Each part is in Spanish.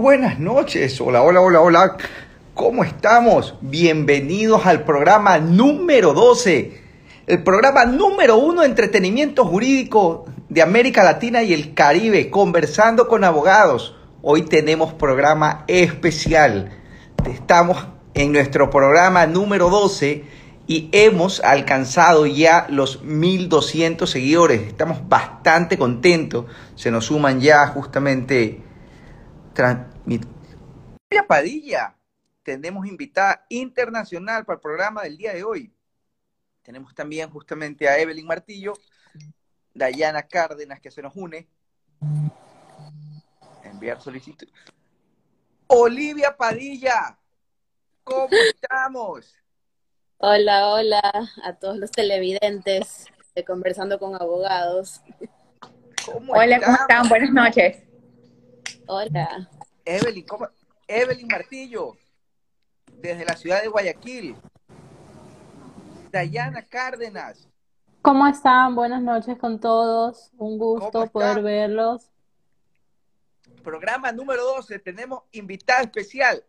buenas noches. Hola, hola, hola, hola. ¿Cómo estamos? Bienvenidos al programa número 12. El programa número uno de entretenimiento jurídico de América Latina y el Caribe, conversando con abogados. Hoy tenemos programa especial. Estamos en nuestro programa número 12 y hemos alcanzado ya los 1200 seguidores. Estamos bastante contentos. Se nos suman ya justamente Padilla, tenemos invitada internacional para el programa del día de hoy. Tenemos también justamente a Evelyn Martillo, Dayana Cárdenas que se nos une. Enviar solicitud. Olivia Padilla, ¿cómo estamos? Hola, hola a todos los televidentes de Conversando con Abogados. hola, ¿cómo están? Buenas noches. Hola. Evelyn, ¿cómo? Evelyn Martillo, desde la ciudad de Guayaquil. Dayana Cárdenas. ¿Cómo están? Buenas noches con todos. Un gusto poder verlos. Programa número 12. Tenemos invitada especial,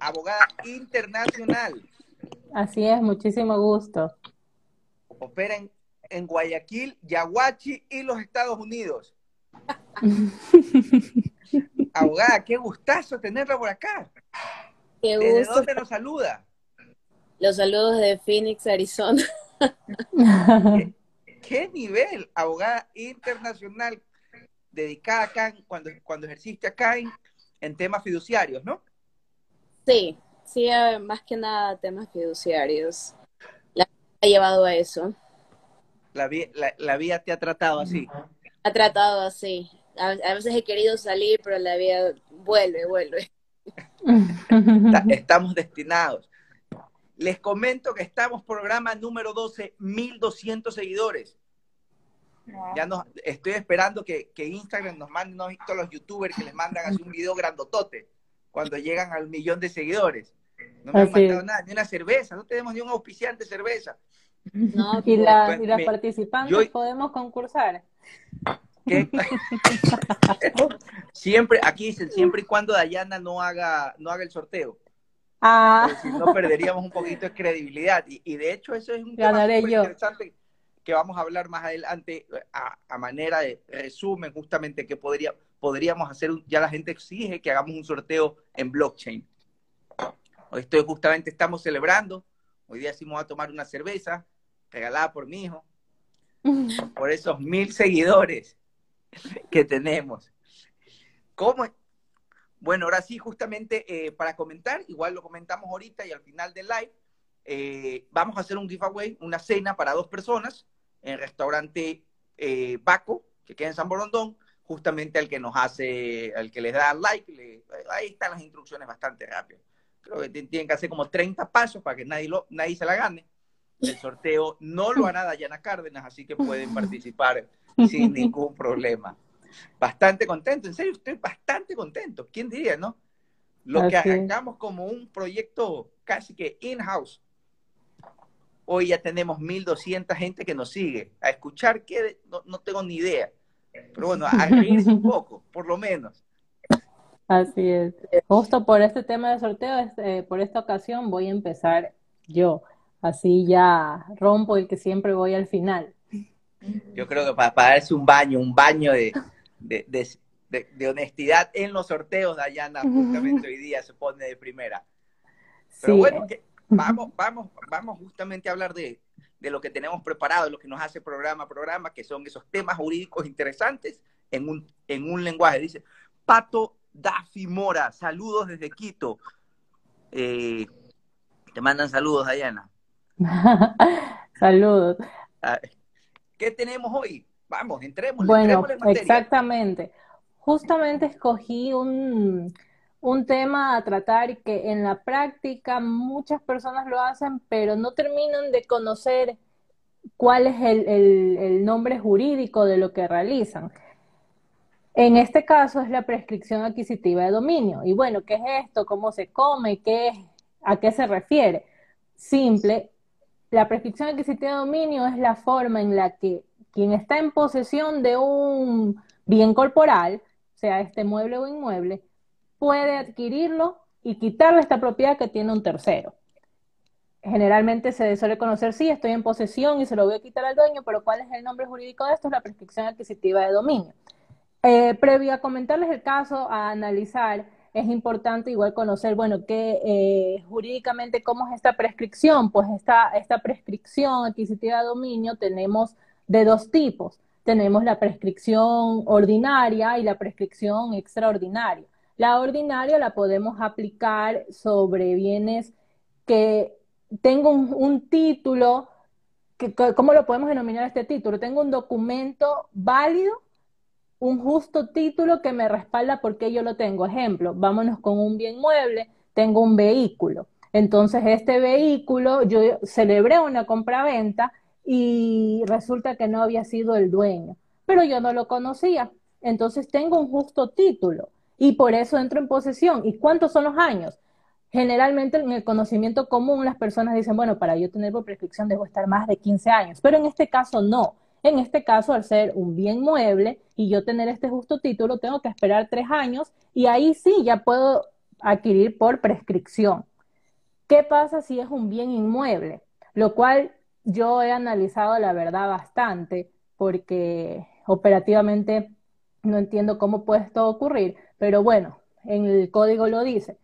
abogada internacional. Así es, muchísimo gusto. Opera en, en Guayaquil, Yaguachi y los Estados Unidos. Abogada, qué gustazo tenerla por acá. Qué gusto. ¿De dónde nos saluda? Los saludos de Phoenix, Arizona. ¿Qué, nivel, abogada internacional, dedicada acá, cuando, cuando ejerciste acá en, temas fiduciarios, ¿no? Sí, sí, más que nada temas fiduciarios. La ha llevado a eso. La, la, la vida te ha tratado así. Ha tratado así a, veces he querido salir, pero la vida vuelve, vuelve. Estamos destinados. Les comento que estamos programa número 12, 1200 seguidores. Ya nos, estoy esperando que, Instagram nos mande, no visto los youtubers que les mandan así un video grandotote cuando llegan al millón de seguidores. No me han mandado nada, ni una cerveza, no tenemos ni un auspiciante cerveza. No, y, la, las participantes podemos concursar. siempre, aquí dicen, siempre y cuando Dayana no haga, no haga el sorteo. Ah. Si no, perderíamos un poquito de credibilidad. Y, de hecho, eso es un tema muy interesante que vamos a hablar más adelante a, manera de resumen, justamente que podría, podríamos hacer, ya la gente exige que hagamos un sorteo en blockchain. Hoy estoy justamente, estamos celebrando, hoy día sí vamos a tomar una cerveza regalada por mi hijo, por esos mil seguidores. que tenemos. ¿Cómo? Bueno, ahora sí, justamente eh, para comentar, igual lo comentamos ahorita y al final del live, eh, vamos a hacer un giveaway, una cena para dos personas en el restaurante eh, Baco, que queda en San Borondón, justamente al que nos hace, al que les da like, ahí están las instrucciones bastante rápido. Creo que tienen que hacer como 30 pasos para que nadie, lo, nadie se la gane. El sorteo no lo hará Dayana Cárdenas, así que pueden participar sin ningún problema. Bastante contento, en serio, estoy bastante contento. ¿Quién diría, no? Lo que arrancamos como un proyecto casi que in-house. Hoy ya tenemos 1.200 gente que nos sigue. A escuchar que no, tengo ni idea. Pero bueno, a reírse un poco, por lo menos. Así es. Justo por este tema de sorteo, este, por esta ocasión voy a empezar yo. Así ya rompo el que siempre voy al final. Yo creo que para, darse un baño, un baño de, de, honestidad en los sorteos, Dayana justamente hoy día se pone de primera. Pero bueno, vamos, vamos, vamos justamente a hablar de, lo que tenemos preparado, lo que nos hace programa a programa, que son esos temas jurídicos interesantes en un, en un lenguaje. Dice, Pato Dafi Mora, saludos desde Quito. Eh, te mandan saludos, Dayana. saludos. Ah, ¿Qué tenemos hoy? Vamos, entremos. Bueno, exactamente. Justamente escogí un, tema a tratar que en la práctica muchas personas lo hacen, pero no terminan de conocer cuál es el, nombre jurídico de lo que realizan. En este caso es la prescripción adquisitiva de dominio. Y bueno, ¿qué es esto? ¿Cómo se come? ¿Qué ¿A qué se refiere? Simple, la prescripción adquisitiva de dominio es la forma en la que quien está en posesión de un bien corporal, sea este mueble o inmueble, puede adquirirlo y quitarle esta propiedad que tiene un tercero. Generalmente se suele conocer, sí, estoy en posesión y se lo voy a quitar al dueño, pero ¿cuál es el nombre jurídico de esto? Es la prescripción adquisitiva de dominio. Eh, previo a comentarles el caso, a analizar, es importante igual conocer, bueno, que eh, jurídicamente cómo es esta prescripción. Pues esta, esta prescripción adquisitiva de dominio tenemos de dos tipos. Tenemos la prescripción ordinaria y la prescripción extraordinaria. La ordinaria la podemos aplicar sobre bienes que tengo un, título, que, ¿cómo lo podemos denominar este título? Tengo un documento válido, un justo título que me respalda porque yo lo tengo. Ejemplo, vámonos con un bien mueble, tengo un vehículo. Entonces, este vehículo, yo celebré una compraventa y resulta que no había sido el dueño, pero yo no lo conocía. Entonces, tengo un justo título y por eso entro en posesión. ¿Y cuántos son los años? Generalmente en el conocimiento común las personas dicen, bueno, para yo tener por prescripción debo estar más de 15 años, pero en este caso no. En este caso, al ser un bien mueble y yo tener este justo título, tengo que esperar tres años y ahí sí ya puedo adquirir por prescripción. ¿Qué pasa si es un bien inmueble? Lo cual yo he analizado la verdad bastante porque operativamente no entiendo cómo puede esto ocurrir, pero bueno, en el código lo dice.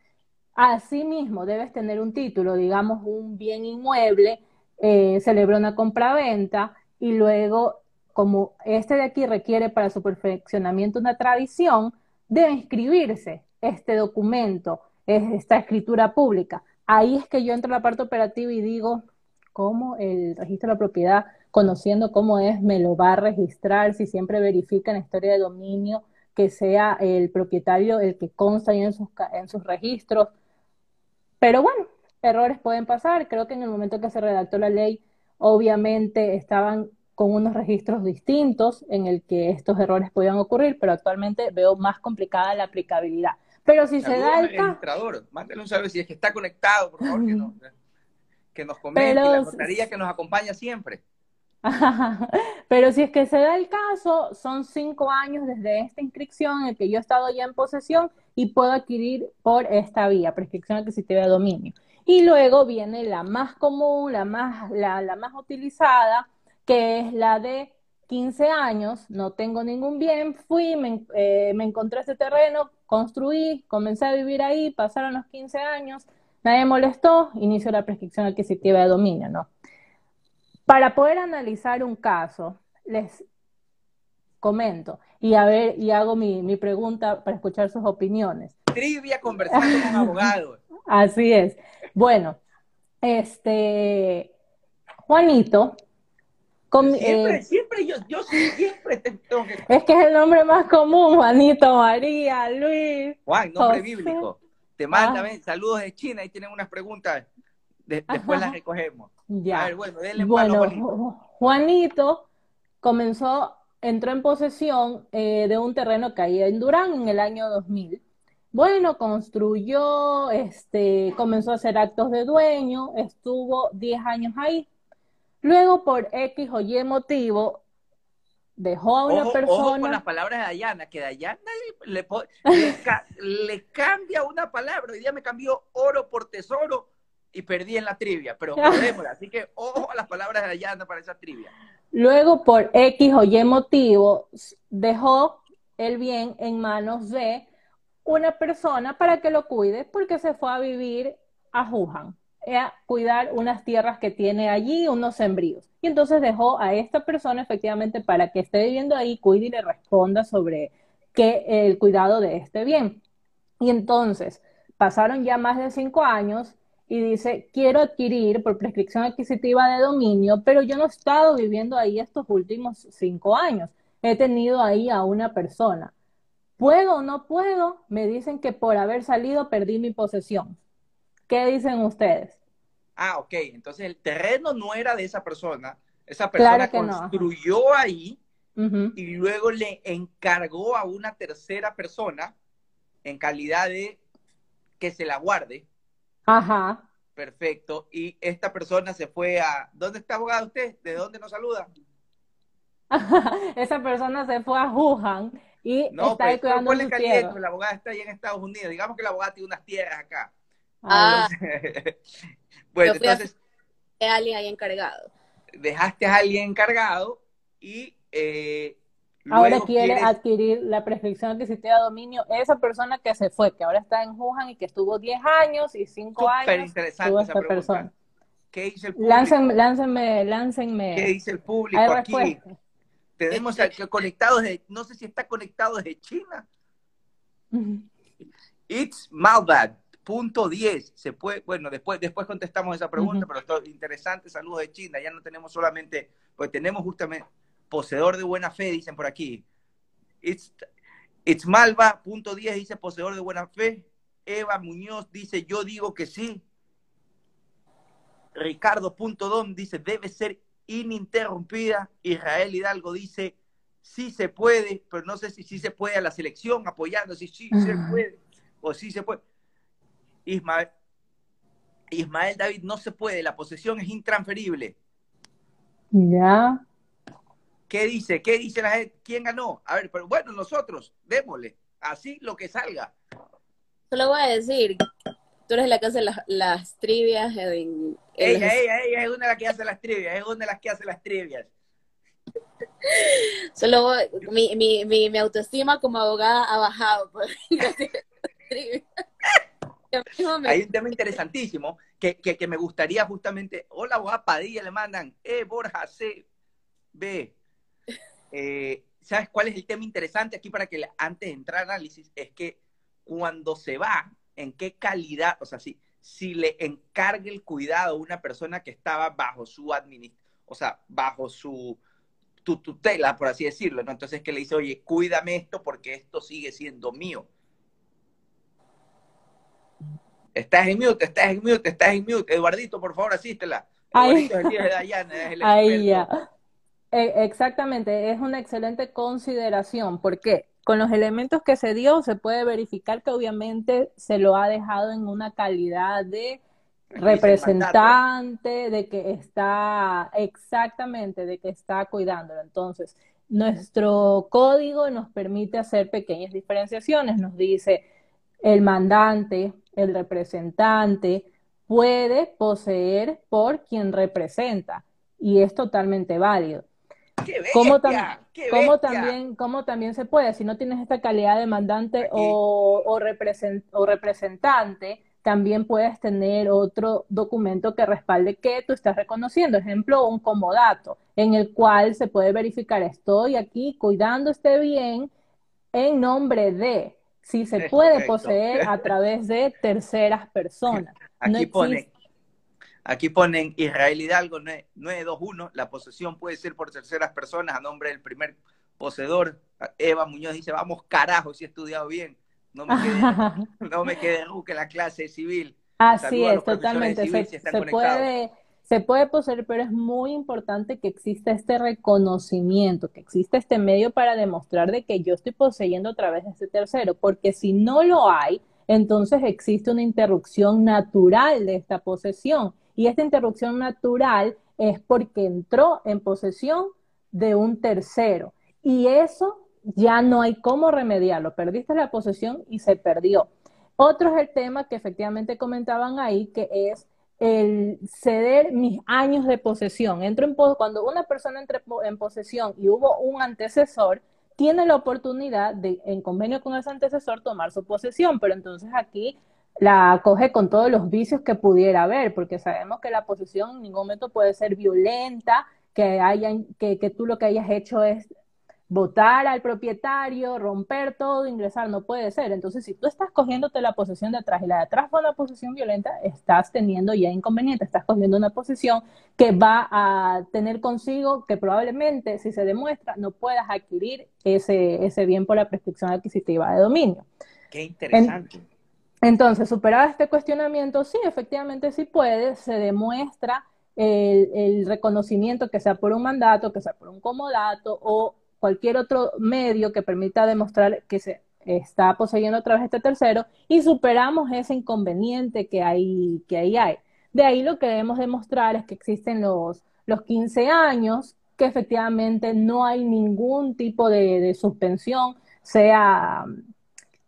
Asimismo, debes tener un título, digamos, un bien inmueble, eh, celebra una compraventa y luego, como este de aquí requiere para su perfeccionamiento una tradición, debe inscribirse este documento, esta escritura pública. Ahí es que yo entro a la parte operativa y digo, ¿cómo el registro de la propiedad, conociendo cómo es, me lo va a registrar si siempre verifica en la historia de dominio que sea el propietario el que consta en sus, en sus registros. Pero bueno, errores pueden pasar. Creo que en el momento que se redactó la ley, obviamente estaban con unos registros distintos en el que estos errores podían ocurrir, pero actualmente veo más complicada la aplicabilidad. Pero si se da el registrador, mándale un saludo si es que está conectado, por favor, que, nos, que nos comente, la notaría que nos acompaña siempre. Pero si es que se da el caso, son cinco años desde esta inscripción en el que yo he estado ya en posesión y puedo adquirir por esta vía, prescripción adquisitiva de dominio. Y luego viene la más común, la más, la, más utilizada, que es la de 15 años, no tengo ningún bien, fui, me, eh, me encontré ese terreno, construí, comencé a vivir ahí, pasaron los 15 años, nadie molestó, inicio la prescripción adquisitiva de dominio, ¿no? Para poder analizar un caso, les comento y a ver y hago mi, pregunta para escuchar sus opiniones. Trivia conversando con abogados. Así es. Bueno, este Juanito. Siempre, eh, siempre yo, yo siempre te tengo que... Es que es el nombre más común, Juanito, María, Luis. Juan, nombre bíblico. Te manda, ah. saludos de China y tienen unas preguntas después las recogemos. Ya. bueno, bueno Juanito. comenzó, entró en posesión eh, de un terreno que hay en Durán en el año 2000. Bueno, construyó, este, comenzó a hacer actos de dueño, estuvo 10 años ahí. Luego, por X o Y motivo, dejó a una persona. Ojo con las palabras de Dayana, que Dayana le, le, cambia una palabra. Hoy día me cambió oro por tesoro y perdí en la trivia, pero podemos, así que ojo a las palabras de Ayanda para esa trivia. Luego, por X o Y motivo, dejó el bien en manos de una persona para que lo cuide, porque se fue a vivir a Wuhan, a cuidar unas tierras que tiene allí, unos sembríos. Y entonces dejó a esta persona efectivamente para que esté viviendo ahí, cuide y le responda sobre qué el cuidado de este bien. Y entonces, pasaron ya más de cinco años y dice, quiero adquirir por prescripción adquisitiva de dominio, pero yo no he estado viviendo ahí estos últimos cinco años. He tenido ahí a una persona. ¿Puedo o no puedo? Me dicen que por haber salido perdí mi posesión. ¿Qué dicen ustedes? Ah, ok. Entonces el terreno no era de esa persona. Esa persona construyó ahí y luego le encargó a una tercera persona en calidad de que se la guarde Ajá. Perfecto. Y esta persona se fue a... ¿Dónde está abogado usted? ¿De dónde nos saluda? Esa persona se fue a Wuhan y está pues, cuidando su tierra. La abogada está ahí en Estados Unidos. Digamos que la abogada tiene unas tierras acá. Ah. bueno, entonces... alguien ahí encargado. Dejaste a alguien encargado y... Eh, ahora quiere adquirir la prescripción adquisitiva de dominio esa persona que se fue, que ahora está en Wuhan y que estuvo 10 años y 5 años. interesante esa persona. ¿Qué dice el público? Láncenme, láncenme, ¿Qué dice el público aquí? Tenemos conectados, de, no sé si está conectado desde China. It's Malbad, punto 10. Se puede, bueno, después, después contestamos esa pregunta, pero esto interesante, saludos de China. Ya no tenemos solamente, pues tenemos justamente poseedor de buena fe, dicen por aquí. It's, it's Malva, punto 10, dice poseedor de buena fe. Eva Muñoz dice, yo digo que sí. Ricardo punto Dom dice, debe ser ininterrumpida. Israel Hidalgo dice, sí se puede, pero no sé si sí se puede a la selección apoyando, si sí se puede o sí se puede. Ismael, Ismael David no se puede, la posesión es intransferible. Ya. ¿Qué dice? ¿Qué dice la gente? ¿Quién ganó? A ver, pero bueno, nosotros, démosle. Así lo que salga. Solo voy a decir, tú eres la que hace las, trivias. En, ella, ella, ella es una de las que hace las trivias, es una de las que hace las trivias. Solo mi, mi, mi, autoestima como abogada ha bajado por Hay un tema interesantísimo que, que, me gustaría justamente. Hola, abogada Padilla, le mandan. Eh, Borja, C. B. Eh, ¿Sabes cuál es el tema interesante aquí para que antes de entrar a análisis? Es que cuando se va, en qué calidad, o sea, si, si le encargue el cuidado a una persona que estaba bajo su administración, o sea, bajo su tutela, por así decirlo, ¿no? Entonces que le dice, oye, cuídame esto porque esto sigue siendo mío. Estás en mute, estás en mute, estás en mute. Eduardito, por favor, asístela. Ahí ya. E, exactamente, es una excelente consideración. ¿Por qué? Con los elementos que se dio se puede verificar que obviamente se lo ha dejado en una calidad de representante, de que está exactamente, de que está cuidándolo. Entonces, nuestro código nos permite hacer pequeñas diferenciaciones. Nos dice el mandante, el representante, puede poseer por quien representa y es totalmente válido. ¿Cómo, también, ¿Cómo también se puede? Si no tienes esta calidad de mandante o, o, representante, también puedes tener otro documento que respalde que tú estás reconociendo. Ejemplo, un comodato, en el cual se puede verificar, estoy aquí cuidando este bien en nombre de, si se puede poseer a través de terceras personas. Aquí pone, Aquí ponen Israel Hidalgo 921, la posesión puede ser por terceras personas a nombre del primer poseedor. Eva Muñoz dice, vamos carajo, si he estudiado bien. No me quede, no me quede en la clase civil. Así es, totalmente. se, puede, se puede poseer, pero es muy importante que exista este reconocimiento, que exista este medio para demostrar de que yo estoy poseyendo a través de este tercero, porque si no lo hay, entonces existe una interrupción natural de esta posesión y esta interrupción natural es porque entró en posesión de un tercero. Y eso ya no hay cómo remediarlo. Perdiste la posesión y se perdió. Otro es el tema que efectivamente comentaban ahí, que es el ceder mis años de posesión. Entro en cuando una persona entra en posesión y hubo un antecesor, tiene la oportunidad de, en convenio con ese antecesor, tomar su posesión. Pero entonces aquí la acoge con todos los vicios que pudiera haber, porque sabemos que la posesión en ningún momento puede ser violenta, que, hayan, que, que tú lo que hayas hecho es votar al propietario, romper todo, ingresar, no puede ser. Entonces, si tú estás cogiéndote la posesión de atrás y la de atrás fue una posesión violenta, estás teniendo ya inconveniente, estás cogiendo una posesión que va a tener consigo que probablemente, si se demuestra, no puedas adquirir ese, ese bien por la prescripción adquisitiva de dominio. Qué interesante. Entonces, superado este cuestionamiento, sí, efectivamente sí puede, se demuestra el, reconocimiento que sea por un mandato, que sea por un comodato o cualquier otro medio que permita demostrar que se está poseyendo a través de este tercero y superamos ese inconveniente que ahí, que ahí hay. De ahí lo que debemos demostrar es que existen los, los 15 años, que efectivamente no hay ningún tipo de suspensión sea,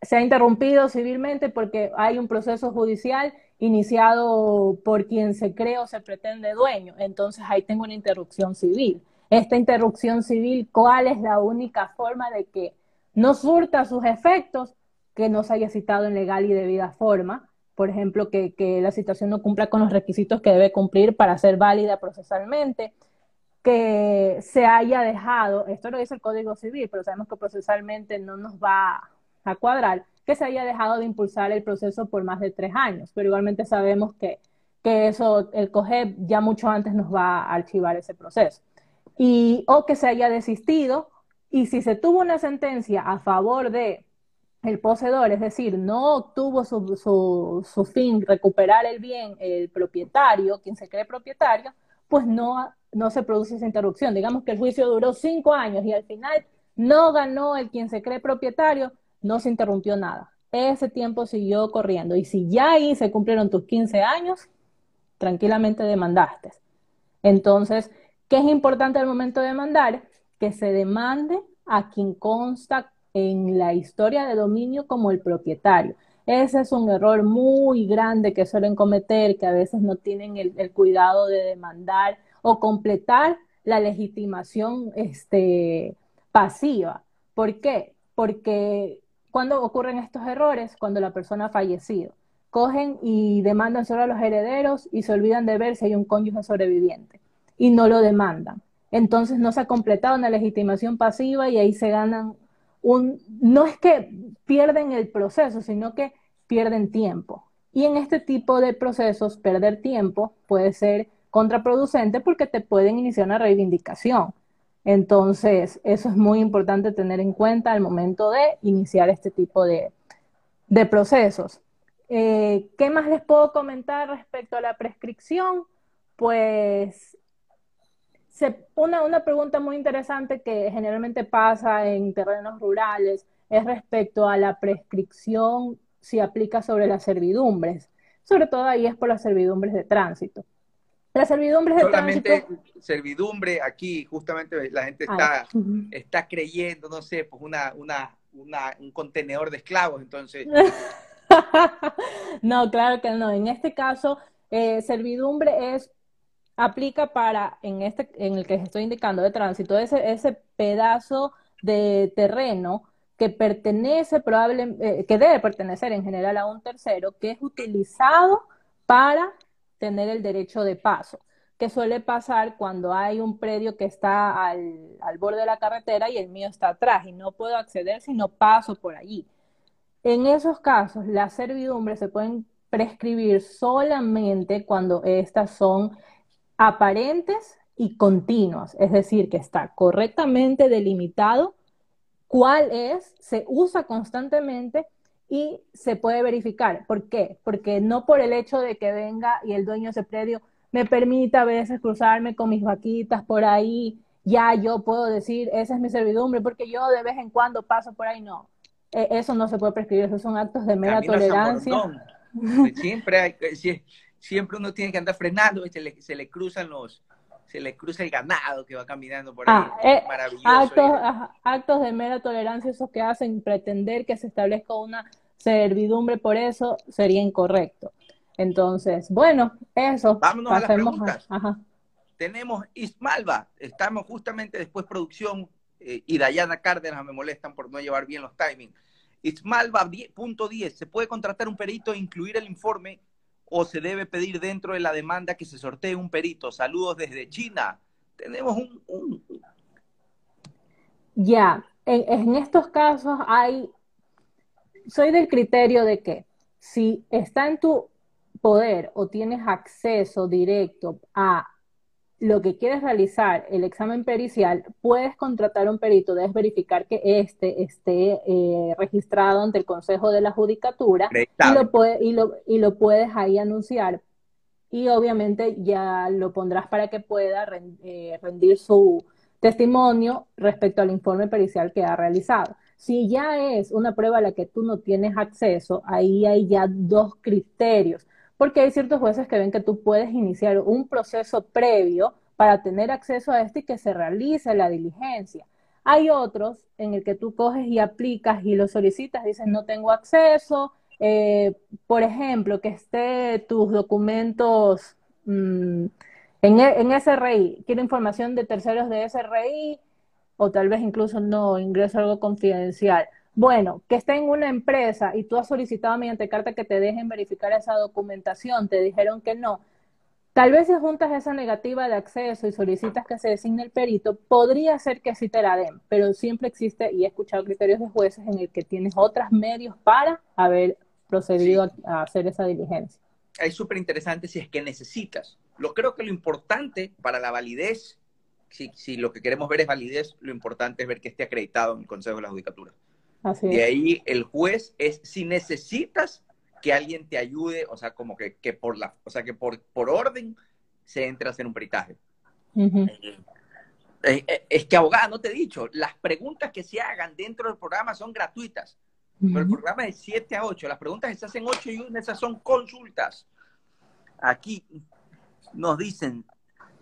sea interrumpido civilmente porque hay un proceso judicial iniciado por quien se cree o se pretende dueño. Entonces ahí tengo una interrupción civil. Esta interrupción civil, ¿cuál es la única forma de que no surta sus efectos que no se haya citado en legal y debida forma? Por ejemplo, que, que la citación no cumpla con los requisitos que debe cumplir para ser válida procesalmente, que se haya dejado, esto lo dice el Código Civil, pero sabemos que procesalmente no nos va a cuadrar, que se haya dejado de impulsar el proceso por más de tres años, pero igualmente sabemos que, que eso, el COGEP ya mucho antes nos va a archivar ese proceso. O que se haya desistido, y si se tuvo una sentencia a favor de el poseedor, es decir, no obtuvo su, su, su fin, recuperar el bien el propietario, quien se cree propietario, pues no, no se produce esa interrupción. Digamos que el juicio duró cinco años y al final no ganó el quien se cree propietario, no se interrumpió nada. Ese tiempo siguió corriendo. Y si ya ahí se cumplieron tus 15 años, tranquilamente demandaste. Entonces, ¿qué es importante al momento de demandar? Que se demande a quien consta en la historia de dominio como el propietario. Ese es un error muy grande que suelen cometer, que a veces no tienen el, cuidado de demandar o completar la legitimación este, pasiva. ¿Por qué? Porque cuando ocurren estos errores? Cuando la persona ha fallecido. Cogen y demandan solo a los herederos y se olvidan de ver si hay un cónyuge sobreviviente y no lo demandan. Entonces no se ha completado una legitimación pasiva y ahí se ganan un... No es que pierden el proceso, sino que pierden tiempo. Y en este tipo de procesos, perder tiempo puede ser contraproducente porque te pueden iniciar una reivindicación. Entonces, eso es muy importante tener en cuenta al momento de iniciar este tipo de, procesos. Eh, ¿Qué más les puedo comentar respecto a la prescripción? Pues una, una pregunta muy interesante que generalmente pasa en terrenos rurales es respecto a la prescripción si aplica sobre las servidumbres. Sobre todo ahí es por las servidumbres de tránsito. Las servidumbres de Solamente servidumbre, aquí justamente la gente está, está creyendo, no sé, pues una, una, una, un contenedor de esclavos, entonces. no, claro que no. En este caso, eh, servidumbre es aplica para, en este, en el que estoy indicando de tránsito, ese, ese pedazo de terreno que pertenece probablemente, eh, que debe pertenecer en general a un tercero, que es utilizado para tener el derecho de paso, que suele pasar cuando hay un predio que está al, borde de la carretera y el mío está atrás y no puedo acceder si no paso por allí. En esos casos, las servidumbres se pueden prescribir solamente cuando estas son aparentes y continuas, es decir, que está correctamente delimitado cuál es, se usa constantemente y se puede verificar. ¿Por qué? Porque no por el hecho de que venga y el dueño de ese predio me permita a veces cruzarme con mis vaquitas por ahí, ya yo puedo decir, esa es mi servidumbre, porque yo de vez en cuando paso por ahí, no. E, eso no se puede prescribir, esos son actos de mera tolerancia. Siempre, siempre uno tiene que andar frenando, se le, se le cruzan los, se le cruza el ganado que va caminando por ahí. Ah, eh, maravilloso. Actos, de mera tolerancia, esos que hacen pretender que se establezca una servidumbre por eso, sería incorrecto. Entonces, bueno, eso. Vámonos a las preguntas. Tenemos Ismalva, estamos justamente después producción eh, y Dayana Cárdenas me molestan por no llevar bien los timings. Ismalva, punto 10, ¿se puede contratar un perito e incluir el informe o se debe pedir dentro de la demanda que se sortee un perito? Saludos desde China. Tenemos un... Ya, en, estos casos hay, soy del criterio de que si está en tu poder o tienes acceso directo a lo que quieres realizar, el examen pericial, puedes contratar un perito, debes verificar que éste esté eh, registrado ante el Consejo de la Judicatura y lo, puede, y, lo, y lo, puedes ahí anunciar. Y obviamente ya lo pondrás para que pueda eh, rendir su testimonio respecto al informe pericial que ha realizado. Si ya es una prueba a la que tú no tienes acceso, ahí hay ya dos criterios porque hay ciertos jueces que ven que tú puedes iniciar un proceso previo para tener acceso a este y que se realice la diligencia. Hay otros en el que tú coges y aplicas y lo solicitas, dices no tengo acceso, eh, por ejemplo, que esté tus documentos mm, en, e, en SRI, quiero información de terceros de SRI o tal vez incluso no, ingreso algo confidencial. Bueno, que esté en una empresa y tú has solicitado mediante carta que te dejen verificar esa documentación, te dijeron que no. Tal vez si juntas esa negativa de acceso y solicitas que se designe el perito, podría ser que sí te la den, pero siempre existe, y he escuchado criterios de jueces en el que tienes otros medios para haber procedido a, hacer esa diligencia. Es súper interesante si es que necesitas. Lo creo que lo importante para la validez, si, si lo que queremos ver es validez, lo importante es ver que esté acreditado en el Consejo de la Judicatura. Así de ahí el juez es si necesitas que alguien te ayude, o sea, como que, que por la, o sea, que por, por orden se entre a hacer un peritaje. Eh, eh, es que abogada, no te he dicho, las preguntas que se hagan dentro del programa son gratuitas. Pero el programa es de 7 a 8. Las preguntas que se hacen 8 y 1, esas son consultas. Aquí nos dicen,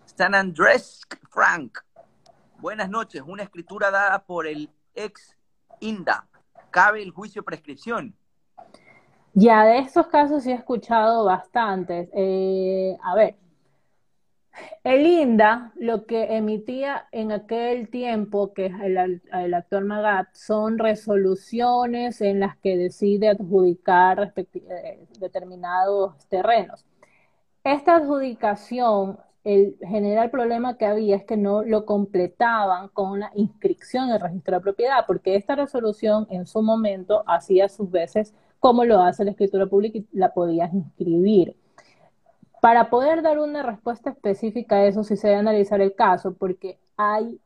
San Andrés Frank, buenas noches, una escritura dada por el ex INDA. ¿Cabe el juicio de prescripción? Ya, de estos casos sí he escuchado bastantes. Eh, a ver, el INDA, lo que emitía en aquel tiempo, que es el, actual MAGAT, son resoluciones en las que decide adjudicar eh, determinados terrenos. Esta adjudicación, el general problema que había es que no lo completaban con la inscripción en el registro de propiedad, porque esta resolución en su momento hacía sus veces como lo hace la escritura pública y la podías inscribir. Para poder dar una respuesta específica a eso, sí se debe analizar el caso, porque hay,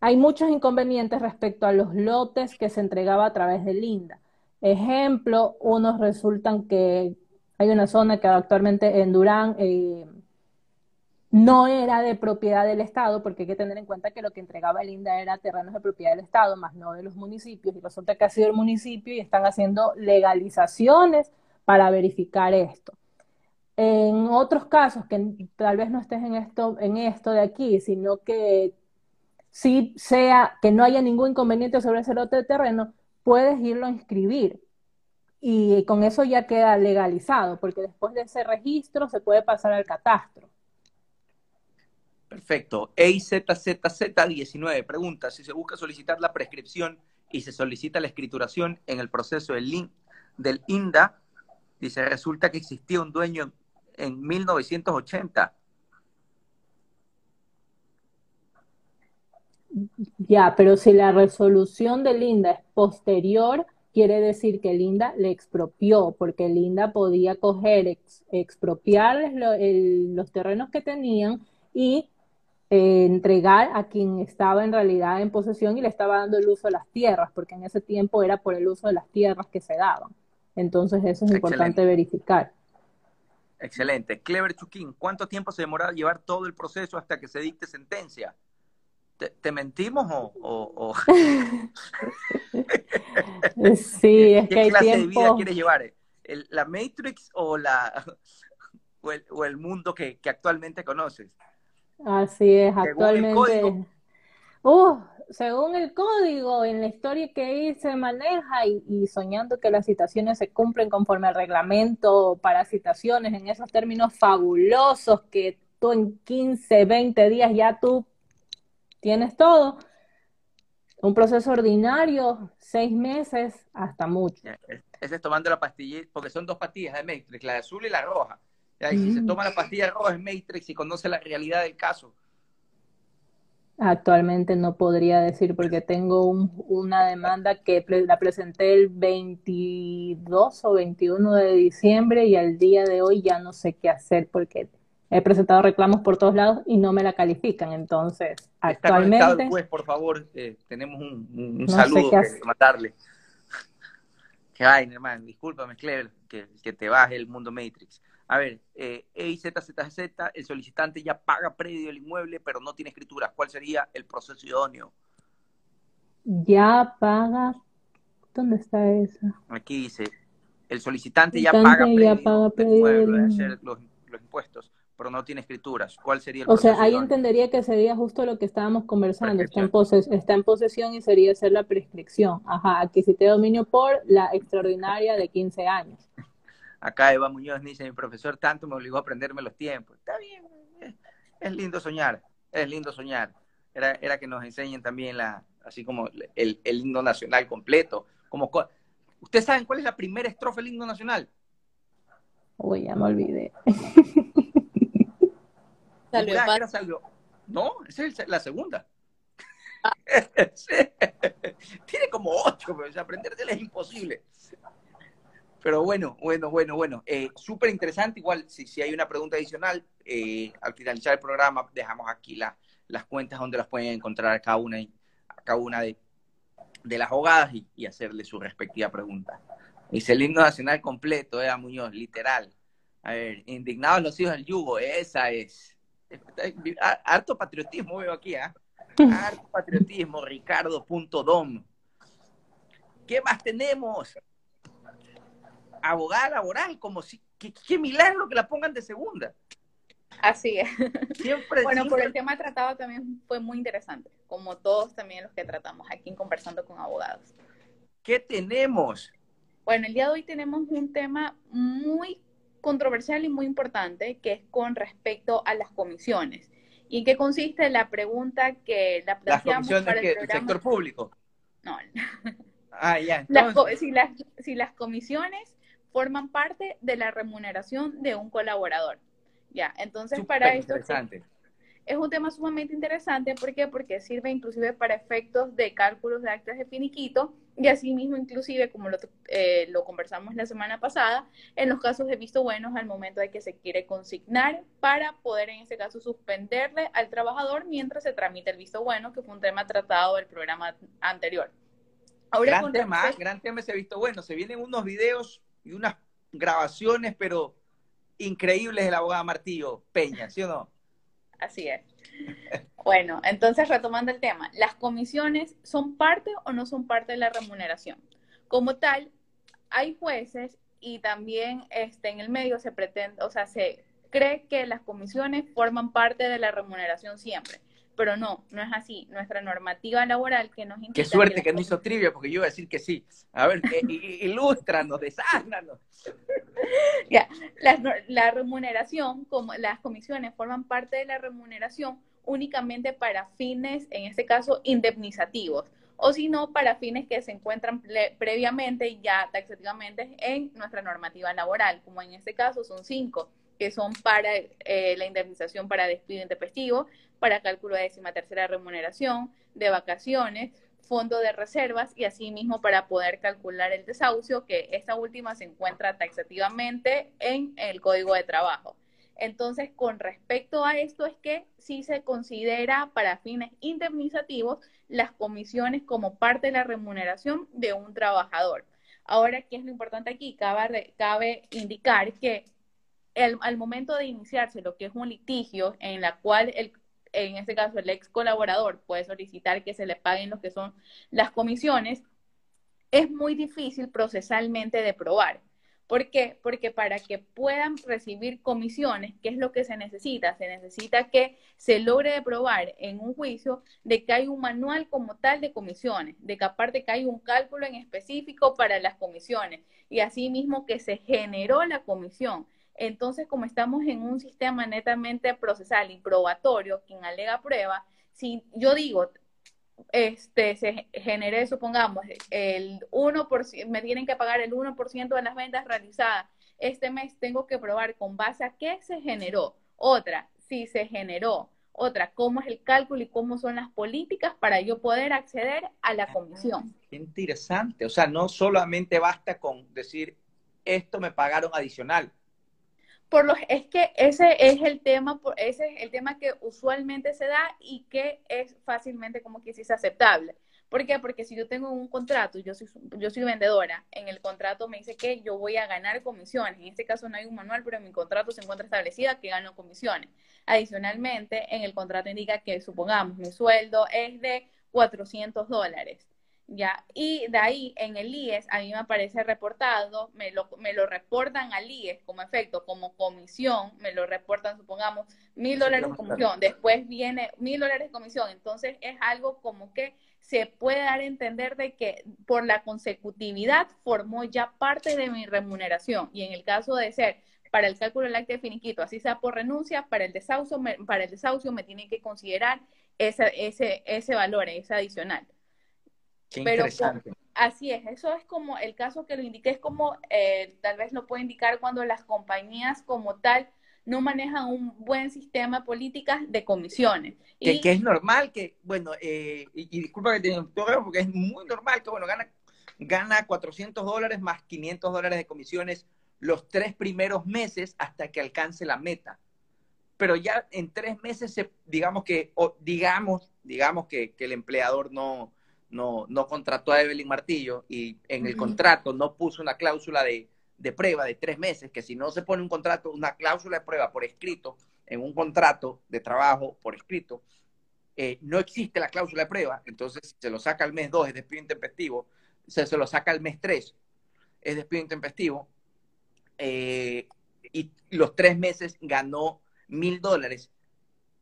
hay muchos inconvenientes respecto a los lotes que se entregaba a través de Linda. Ejemplo, unos resultan que hay una zona que actualmente en Durán eh, no era de propiedad del Estado, porque hay que tener en cuenta que lo que entregaba Linda era terrenos de propiedad del Estado, más no de los municipios, y resulta que ha sido el municipio y están haciendo legalizaciones para verificar esto. En otros casos, que tal vez no estés en esto, en esto de aquí, sino que sí sea que no haya ningún inconveniente sobre ese lote de terreno, puedes irlo a inscribir. Y con eso ya queda legalizado, porque después de ese registro se puede pasar al catastro. Perfecto. EIZZZ19 pregunta si se busca solicitar la prescripción y se solicita la escrituración en el proceso del, del INDA, dice, resulta que existía un dueño en 1980. Ya, pero si la resolución de Linda es posterior, quiere decir que Linda le expropió, porque Linda podía coger, expropiar los terrenos que tenían y eh, entregar a quien estaba en realidad en posesión y le estaba dando el uso de las tierras, porque en ese tiempo era por el uso de las tierras que se daban. Entonces eso es importante verificar. Excelente. Clever Chuquín, ¿cuánto tiempo se demora llevar todo el proceso hasta que se dicte sentencia? ¿Te, mentimos o...? sí, es que hay ¿Qué clase de vida quieres llevar? ¿La Matrix o, la, o, el, mundo que, actualmente conoces? Así es, actualmente... Uh, según el código, en la historia que ahí se maneja y, soñando que las citaciones se cumplen conforme al reglamento para citaciones en esos términos fabulosos que tú en 15, 20 días ya tú tienes todo. Un proceso ordinario, seis meses hasta mucho. Ese es tomando la pastilla, porque son dos pastillas de Matrix, la azul y la roja. Y si se toma la pastilla roja es Matrix y conoce la realidad del caso. Actualmente no podría decir porque tengo una demanda que la presenté el 22 o 21 de diciembre y al día de hoy ya no sé qué hacer porque he presentado reclamos por todos lados y no me la califican. Entonces, actualmente... Pues, por favor, eh, tenemos un, saludo que matarle. Que vaina, hermano, discúlpame, Clever, que, que te baje el mundo Matrix. A ver, eh, EIZZZ, el solicitante ya paga predio del inmueble, pero no tiene escrituras. ¿Cuál sería el proceso idóneo? Ya paga. ¿Dónde está eso? Aquí dice, el solicitante ya paga predio, del inmueble, los, los, impuestos, pero no tiene escrituras. ¿Cuál sería el O sea, ahí entendería que sería justo lo que estábamos conversando. Está en, está en posesión y sería hacer la prescripción. Ajá, aquí te dominio por la extraordinaria de 15 años. Acá Eva Muñoz dice, mi profesor tanto me obligó a aprenderme los tiempos. Está bien, es, lindo soñar, es lindo soñar. Era, era que nos enseñen también la, así como el, el himno nacional completo. Como, ¿Ustedes saben cuál es la primera estrofa del himno nacional? Uy, ya me olvidé. No, esa es la segunda. Tiene como ocho, pero aprendérsela es imposible. Pero bueno, bueno, bueno, bueno. Eh, Súper interesante. Igual, si, si hay una pregunta adicional, eh, al finalizar el programa, dejamos aquí las cuentas donde las pueden encontrar cada una, cada una de, de las abogadas y, hacerle su respectiva pregunta. Dice el himno nacional completo, Eva Muñoz, literal. A ver, indignados los hijos del yugo, esa es. Harto patriotismo veo aquí, ¿ah? Harto patriotismo, Ricardo.dom. ¿Qué más tenemos? Abogada laboral, como si, qué, milagro que la pongan de segunda. Así es. bueno, por el tema tratado también fue muy interesante, como todos también los que tratamos aquí Conversando con Abogados. ¿Qué tenemos? Bueno, el día de hoy tenemos un tema muy controversial y muy importante, que es con respecto a las comisiones. ¿Y en qué consiste la pregunta que la planteamos las para el sector público? No. Ah, ya. si, las, si las comisiones forman parte de la remuneración de un colaborador. Ya, entonces para esto es un tema sumamente interesante. ¿Por qué? Porque sirve inclusive para efectos de cálculos de actas de finiquito y asimismo inclusive, como lo, eh, lo conversamos la semana pasada, en los casos de visto buenos al momento de que se quiere consignar para poder en ese caso suspenderle al trabajador mientras se tramita el visto bueno, que fue un tema tratado del programa anterior. Ahora, gran tema, gran tema ese visto bueno. Se vienen unos videos y unas grabaciones, pero increíbles de la abogada Martillo Peña, ¿sí o no? Así es. Bueno, entonces retomando el tema, ¿las comisiones son parte o no son parte de la remuneración? Como tal, hay jueces y también este, en el medio se pretende, o sea, se cree que las comisiones forman parte de la remuneración siempre pero no, no es así. Nuestra normativa laboral que nos Qué suerte que, no hizo trivia, porque yo iba a decir que sí. A ver, que, ilústranos, desánanos. ya, la, la remuneración, como las comisiones forman parte de la remuneración únicamente para fines, en este caso, indemnizativos, o si no, para fines que se encuentran previamente ya taxativamente en nuestra normativa laboral, como en este caso son cinco que son para eh, la indemnización para despido intempestivo, para cálculo de décima tercera remuneración, de vacaciones, fondo de reservas y asimismo para poder calcular el desahucio, que esta última se encuentra taxativamente en el Código de Trabajo. Entonces, con respecto a esto es que sí se considera para fines indemnizativos las comisiones como parte de la remuneración de un trabajador. Ahora, ¿qué es lo importante aquí? Cabe, cabe indicar que al momento de iniciarse lo que es un litigio en la cual el, en este caso el ex colaborador puede solicitar que se le paguen lo que son las comisiones, es muy difícil procesalmente de probar. ¿Por qué? Porque para que puedan recibir comisiones, ¿qué es lo que se necesita? Se necesita que se logre probar en un juicio de que hay un manual como tal de comisiones, de que aparte que hay un cálculo en específico para las comisiones y asimismo que se generó la comisión entonces, como estamos en un sistema netamente procesal y probatorio, quien alega prueba, si yo digo, este, se genere, supongamos, el 1%, me tienen que pagar el 1% de las ventas realizadas este mes, tengo que probar con base a qué se generó. Otra, si se generó. Otra, cómo es el cálculo y cómo son las políticas para yo poder acceder a la comisión. Qué interesante. O sea, no solamente basta con decir, esto me pagaron adicional, por los, es que ese es el tema, ese es el tema que usualmente se da y que es fácilmente como que es aceptable. ¿Por qué? Porque si yo tengo un contrato, yo soy, yo soy vendedora, en el contrato me dice que yo voy a ganar comisiones. En este caso no hay un manual, pero en mi contrato se encuentra establecida que gano comisiones. Adicionalmente, en el contrato indica que, supongamos, mi sueldo es de 400 dólares. ¿Ya? Y de ahí en el IES a mí me aparece reportado, me lo, me lo reportan al IES como efecto, como comisión, me lo reportan, supongamos, mil dólares de comisión, después viene mil dólares de comisión, entonces es algo como que se puede dar a entender de que por la consecutividad formó ya parte de mi remuneración y en el caso de ser para el cálculo del acta de finiquito, así sea por renuncia, para el desahucio, para el desahucio me tienen que considerar ese, ese, ese valor, ese adicional. Pero así es, eso es como el caso que lo indiqué, es como eh, tal vez lo puede indicar cuando las compañías como tal no manejan un buen sistema de políticas de comisiones. Que, que es normal que, bueno, eh, y, disculpa que te interrumpa porque es muy normal que, bueno, gana, gana 400 dólares más 500 dólares de comisiones los tres primeros meses hasta que alcance la meta. Pero ya en tres meses, se, digamos que, digamos, digamos que, que el empleador no, no, no contrató a Evelyn Martillo y en el contrato no puso una cláusula de, prueba de tres meses, que si no se pone un contrato, una cláusula de prueba por escrito, en un contrato de trabajo por escrito, eh, no existe la cláusula de prueba, entonces se lo saca al mes dos, es despido intempestivo, se, se lo saca al mes tres, es despido intempestivo, eh, y los tres meses ganó mil dólares,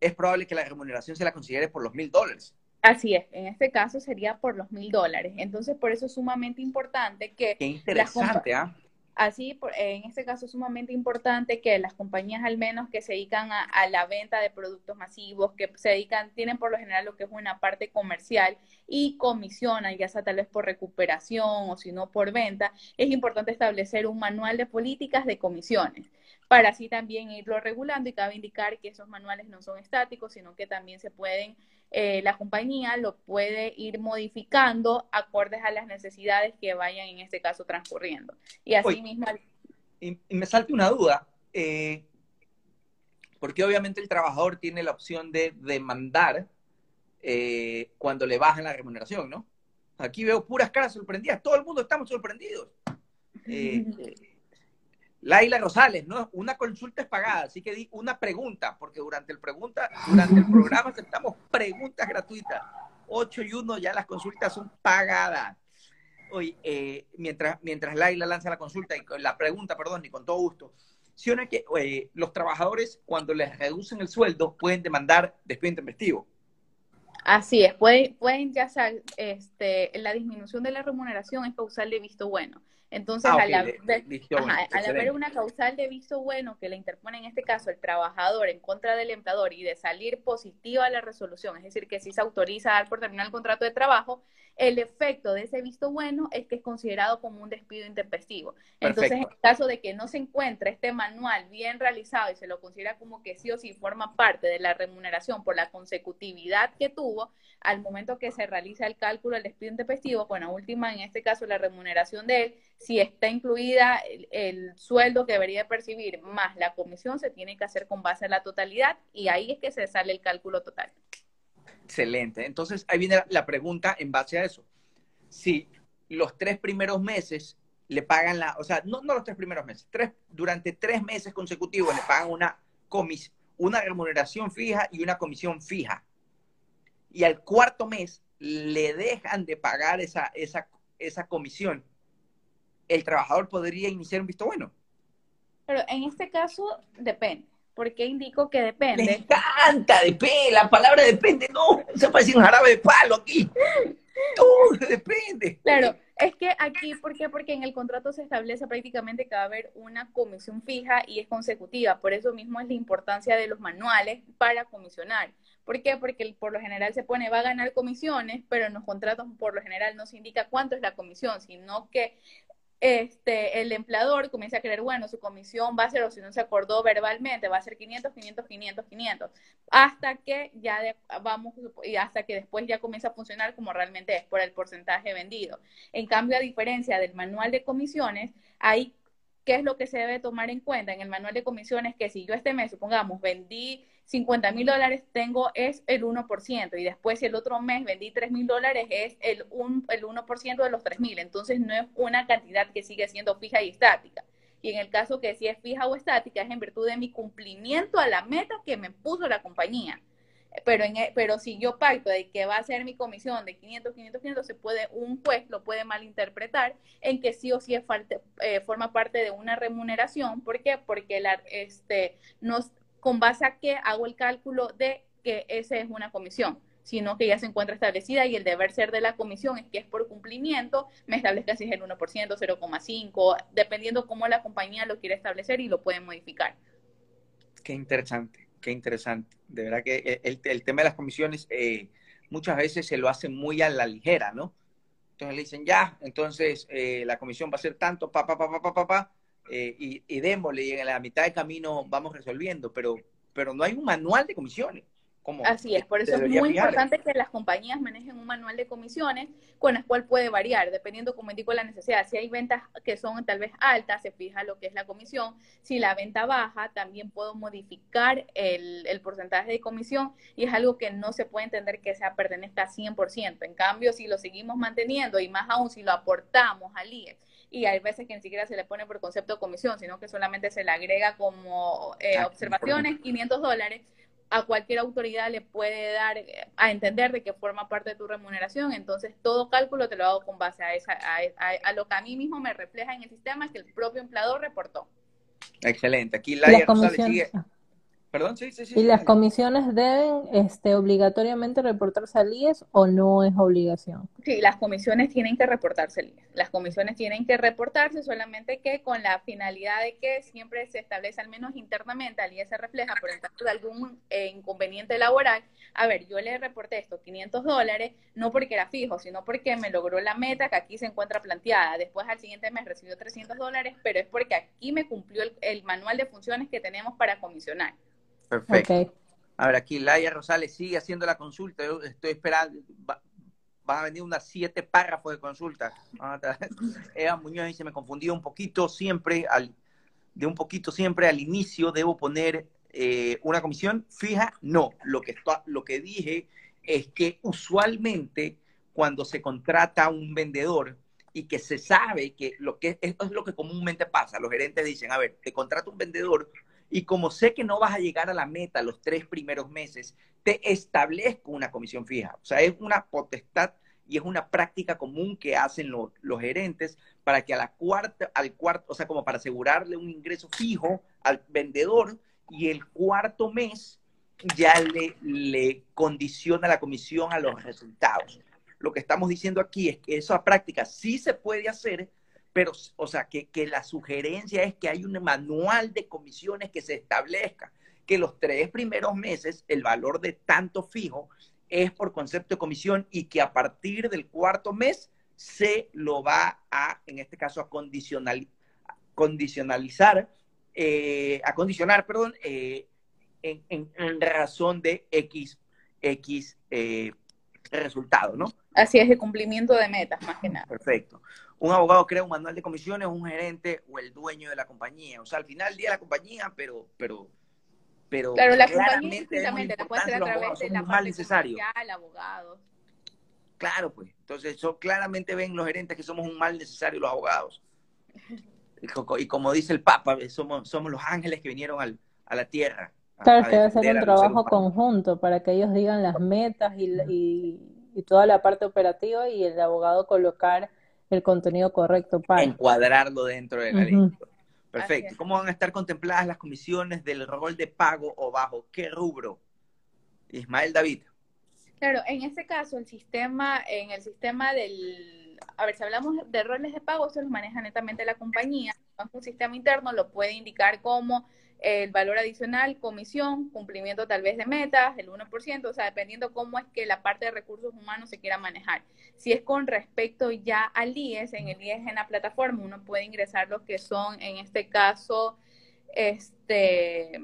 es probable que la remuneración se la considere por los mil dólares. Así es, en este caso sería por los mil dólares. Entonces, por eso es sumamente importante que... Qué interesante, ¿ah? Así, en este caso es sumamente importante que las compañías al menos que se dedican a, la venta de productos masivos, que se dedican, tienen por lo general lo que es una parte comercial y comisionan, ya sea tal vez por recuperación o si no por venta, es importante establecer un manual de políticas de comisiones para así también irlo regulando y cabe indicar que esos manuales no son estáticos, sino que también se pueden eh, la compañía lo puede ir modificando acordes a las necesidades que vayan en este caso transcurriendo. Y así mismo... Y, me salta una duda, eh, porque obviamente el trabajador tiene la opción de demandar eh, cuando le bajan la remuneración, ¿no? Aquí veo puras caras sorprendidas, todo el mundo estamos sorprendidos. Laila Rosales, ¿no? Una consulta es pagada, así que di una pregunta, porque durante el pregunta, durante el programa aceptamos preguntas gratuitas. 8 y 1 ya las consultas son pagadas. Hoy, eh, mientras, mientras Laila lanza la consulta y la pregunta, perdón, y con todo gusto, si que los trabajadores cuando les reducen el sueldo pueden demandar despido intempestivo. Así es, pueden, pueden ya saber, este, la disminución de la remuneración es causal de visto bueno. Entonces, ah, al, haber, una causal de visto bueno que le interpone en este caso el trabajador en contra del empleador y de salir positiva la resolución, es decir, que si se autoriza a dar por terminar el contrato de trabajo, el efecto de ese visto bueno es que es considerado como un despido intempestivo. Entonces, en caso de que no se encuentre este manual bien realizado y se lo considera como que sí o sí forma parte de la remuneración por la consecutividad que tuvo, al momento que se realiza el cálculo del despido intempestivo, bueno, última en este caso la remuneración de él, si está incluida el, sueldo que debería percibir más la comisión, se tiene que hacer con base a la totalidad y ahí es que se sale el cálculo total. Excelente. Entonces, ahí viene la pregunta en base a eso. Si los tres primeros meses le pagan la, o sea, no, no los tres primeros meses, tres, durante tres meses consecutivos le pagan una, comis, una remuneración fija y una comisión fija. Y al cuarto mes le dejan de pagar esa, esa, esa comisión el trabajador podría iniciar un visto bueno. Pero en este caso depende. ¿Por qué indico que depende? Me encanta, depende. La palabra depende, no. Se parece un jarabe de palo aquí. Todo depende. Claro, es que aquí, ¿por qué? Porque en el contrato se establece prácticamente que va a haber una comisión fija y es consecutiva. Por eso mismo es la importancia de los manuales para comisionar. ¿Por qué? Porque por lo general se pone va a ganar comisiones, pero en los contratos por lo general no se indica cuánto es la comisión, sino que este, el empleador comienza a creer, bueno, su comisión va a ser, o si no se acordó verbalmente, va a ser 500, 500, 500, 500, hasta que ya vamos, y hasta que después ya comienza a funcionar como realmente es por el porcentaje vendido. En cambio, a diferencia del manual de comisiones, hay ¿qué es lo que se debe tomar en cuenta en el manual de comisiones? Que si yo este mes, supongamos, vendí 50 mil dólares tengo es el 1%, y después si el otro mes vendí 3 mil dólares es el, un, el 1% de los 3 mil, entonces no es una cantidad que sigue siendo fija y estática. Y en el caso que si es fija o estática es en virtud de mi cumplimiento a la meta que me puso la compañía. pero, en, e, pero si yo pacto de que va a ser mi comisión de 500, 500, 500, se puede, un juez lo puede malinterpretar en que sí o sí es eh, forma parte de una remuneración. ¿Por qué? Porque la, este, nos, con base a qué hago el cálculo de que esa es una comisión sino que ya se encuentra establecida y el deber ser de la comisión es que es por cumplimiento, me establezca si es el 1%, 0,5%, dependiendo cómo la compañía lo quiere establecer y lo puede modificar. Qué interesante, qué interesante. De verdad que el, el tema de las comisiones eh, muchas veces se lo hacen muy a la ligera, ¿no? Entonces le dicen, ya, entonces eh, la comisión va a ser tanto, pa, pa, pa, pa, pa, pa, pa eh, y, y démosle, y en la mitad de camino vamos resolviendo, pero, pero no hay un manual de comisiones. Así es, por eso es muy importante que las compañías manejen un manual de comisiones con el cual puede variar, dependiendo, como indico, la necesidad. Si hay ventas que son tal vez altas, se fija lo que es la comisión. Si la venta baja, también puedo modificar el, el porcentaje de comisión y es algo que no se puede entender que sea pertenezca 100%. En cambio, si lo seguimos manteniendo y más aún si lo aportamos al IE, y hay veces que ni siquiera se le pone por concepto de comisión, sino que solamente se le agrega como eh, observaciones, 500 dólares, a cualquier autoridad le puede dar a entender de que forma parte de tu remuneración, entonces todo cálculo te lo hago con base a, esa, a, lo que a mí mismo me refleja en el sistema que el propio empleador reportó. Excelente. Aquí la Rosales sigue, Perdón, sí, sí, sí. ¿Y las comisiones deben este, obligatoriamente reportarse al IES o no es obligación? Sí, las comisiones tienen que reportarse al IES. Las comisiones tienen que reportarse solamente que con la finalidad de que siempre se establece al menos internamente, al IES se refleja por el caso de algún eh, inconveniente laboral. A ver, yo le reporté esto, 500 dólares, no porque era fijo, sino porque me logró la meta que aquí se encuentra planteada. Después al siguiente mes recibió 300 dólares, pero es porque aquí me cumplió el manual de funciones que tenemos para comisionar. Perfecto. A ver, aquí Laia Rosales sigue haciendo la consulta. Yo estoy esperando. van a venir unas siete párrafos de consulta. Eva Muñoz dice, me confundí un poquito siempre, al, de un poquito siempre al inicio debo poner eh, una comisión fija. No, lo que, lo que dije es que usualmente cuando se contrata a un vendedor y que se sabe que lo que esto es lo que comúnmente pasa, los gerentes dicen, a ver, te contrata un vendedor y como sé que no vas a llegar a la meta los tres primeros meses, te establezco una comisión fija. O sea, es una potestad y es una práctica común que hacen los, gerentes para que a la cuarta, al cuarto, o sea, como para asegurarle un ingreso fijo al vendedor y el cuarto mes ya le, condiciona la comisión a los resultados. Lo que estamos diciendo aquí es que esa práctica sí se puede hacer, pero, o sea, que, la sugerencia es que hay un manual de comisiones que se establezca, que los tres primeros meses el valor de tanto fijo es por concepto de comisión y que a partir del cuarto mes se lo va a, en este caso, a condicional, condicionalizar, eh, a condicionar, perdón, eh, en, razón de X, X eh, resultado, ¿no? Así es, el cumplimiento de metas, más que nada. Perfecto un abogado crea un manual de comisiones, un gerente o el dueño de la compañía. O sea, al final del día la compañía, pero, pero, pero claro, la compañía la puede hacer a través de la parte necesario. abogado. Claro, pues. Entonces, eso claramente ven los gerentes que somos un mal necesario los abogados. Y, como dice el Papa, somos, somos los ángeles que vinieron al, a la tierra. Claro, que debe ser un trabajo conjunto para que ellos digan las metas y, y, y toda la parte operativa y el abogado colocar el contenido correcto para encuadrarlo dentro de la ley. Perfecto. ¿Cómo van a estar contempladas las comisiones del rol de pago o bajo qué rubro? Ismael David. Claro, en este caso el sistema, en el sistema del, a ver, si hablamos de roles de pago, se los maneja netamente la compañía. Un sistema interno lo puede indicar como el valor adicional, comisión, cumplimiento tal vez de metas, el 1%, o sea, dependiendo cómo es que la parte de recursos humanos se quiera manejar. Si es con respecto ya al IES, en el IES en la plataforma uno puede ingresar los que son, en este caso, este,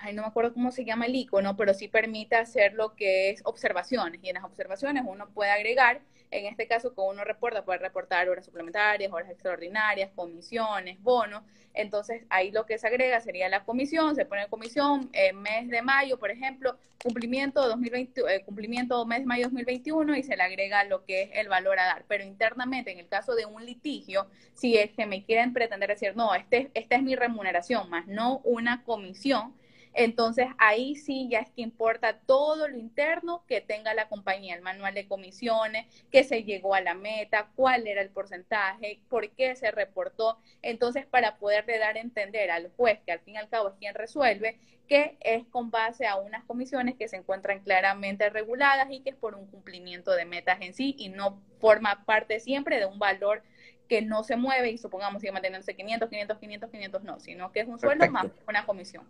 ay, no me acuerdo cómo se llama el icono, pero sí permite hacer lo que es observaciones. Y en las observaciones uno puede agregar, en este caso, como uno reporta, puede reportar horas suplementarias, horas extraordinarias, comisiones, bonos. Entonces, ahí lo que se agrega sería la comisión, se pone comisión, eh, mes de mayo, por ejemplo, cumplimiento 2020, eh, cumplimiento mes de mayo 2021 y se le agrega lo que es el valor a dar. Pero internamente, en el caso de un litigio, si es que me quieren pretender decir, no, este, esta es mi remuneración, más no una comisión, entonces ahí sí ya es que importa todo lo interno que tenga la compañía, el manual de comisiones, que se llegó a la meta, cuál era el porcentaje, por qué se reportó. Entonces, para poderle dar a entender al juez, que al fin y al cabo es quien resuelve, que es con base a unas comisiones que se encuentran claramente reguladas y que es por un cumplimiento de metas en sí y no forma parte siempre de un valor que no se mueve y supongamos sigue manteniéndose 500, 500, 500, 500, no, sino que es un sueldo más una comisión.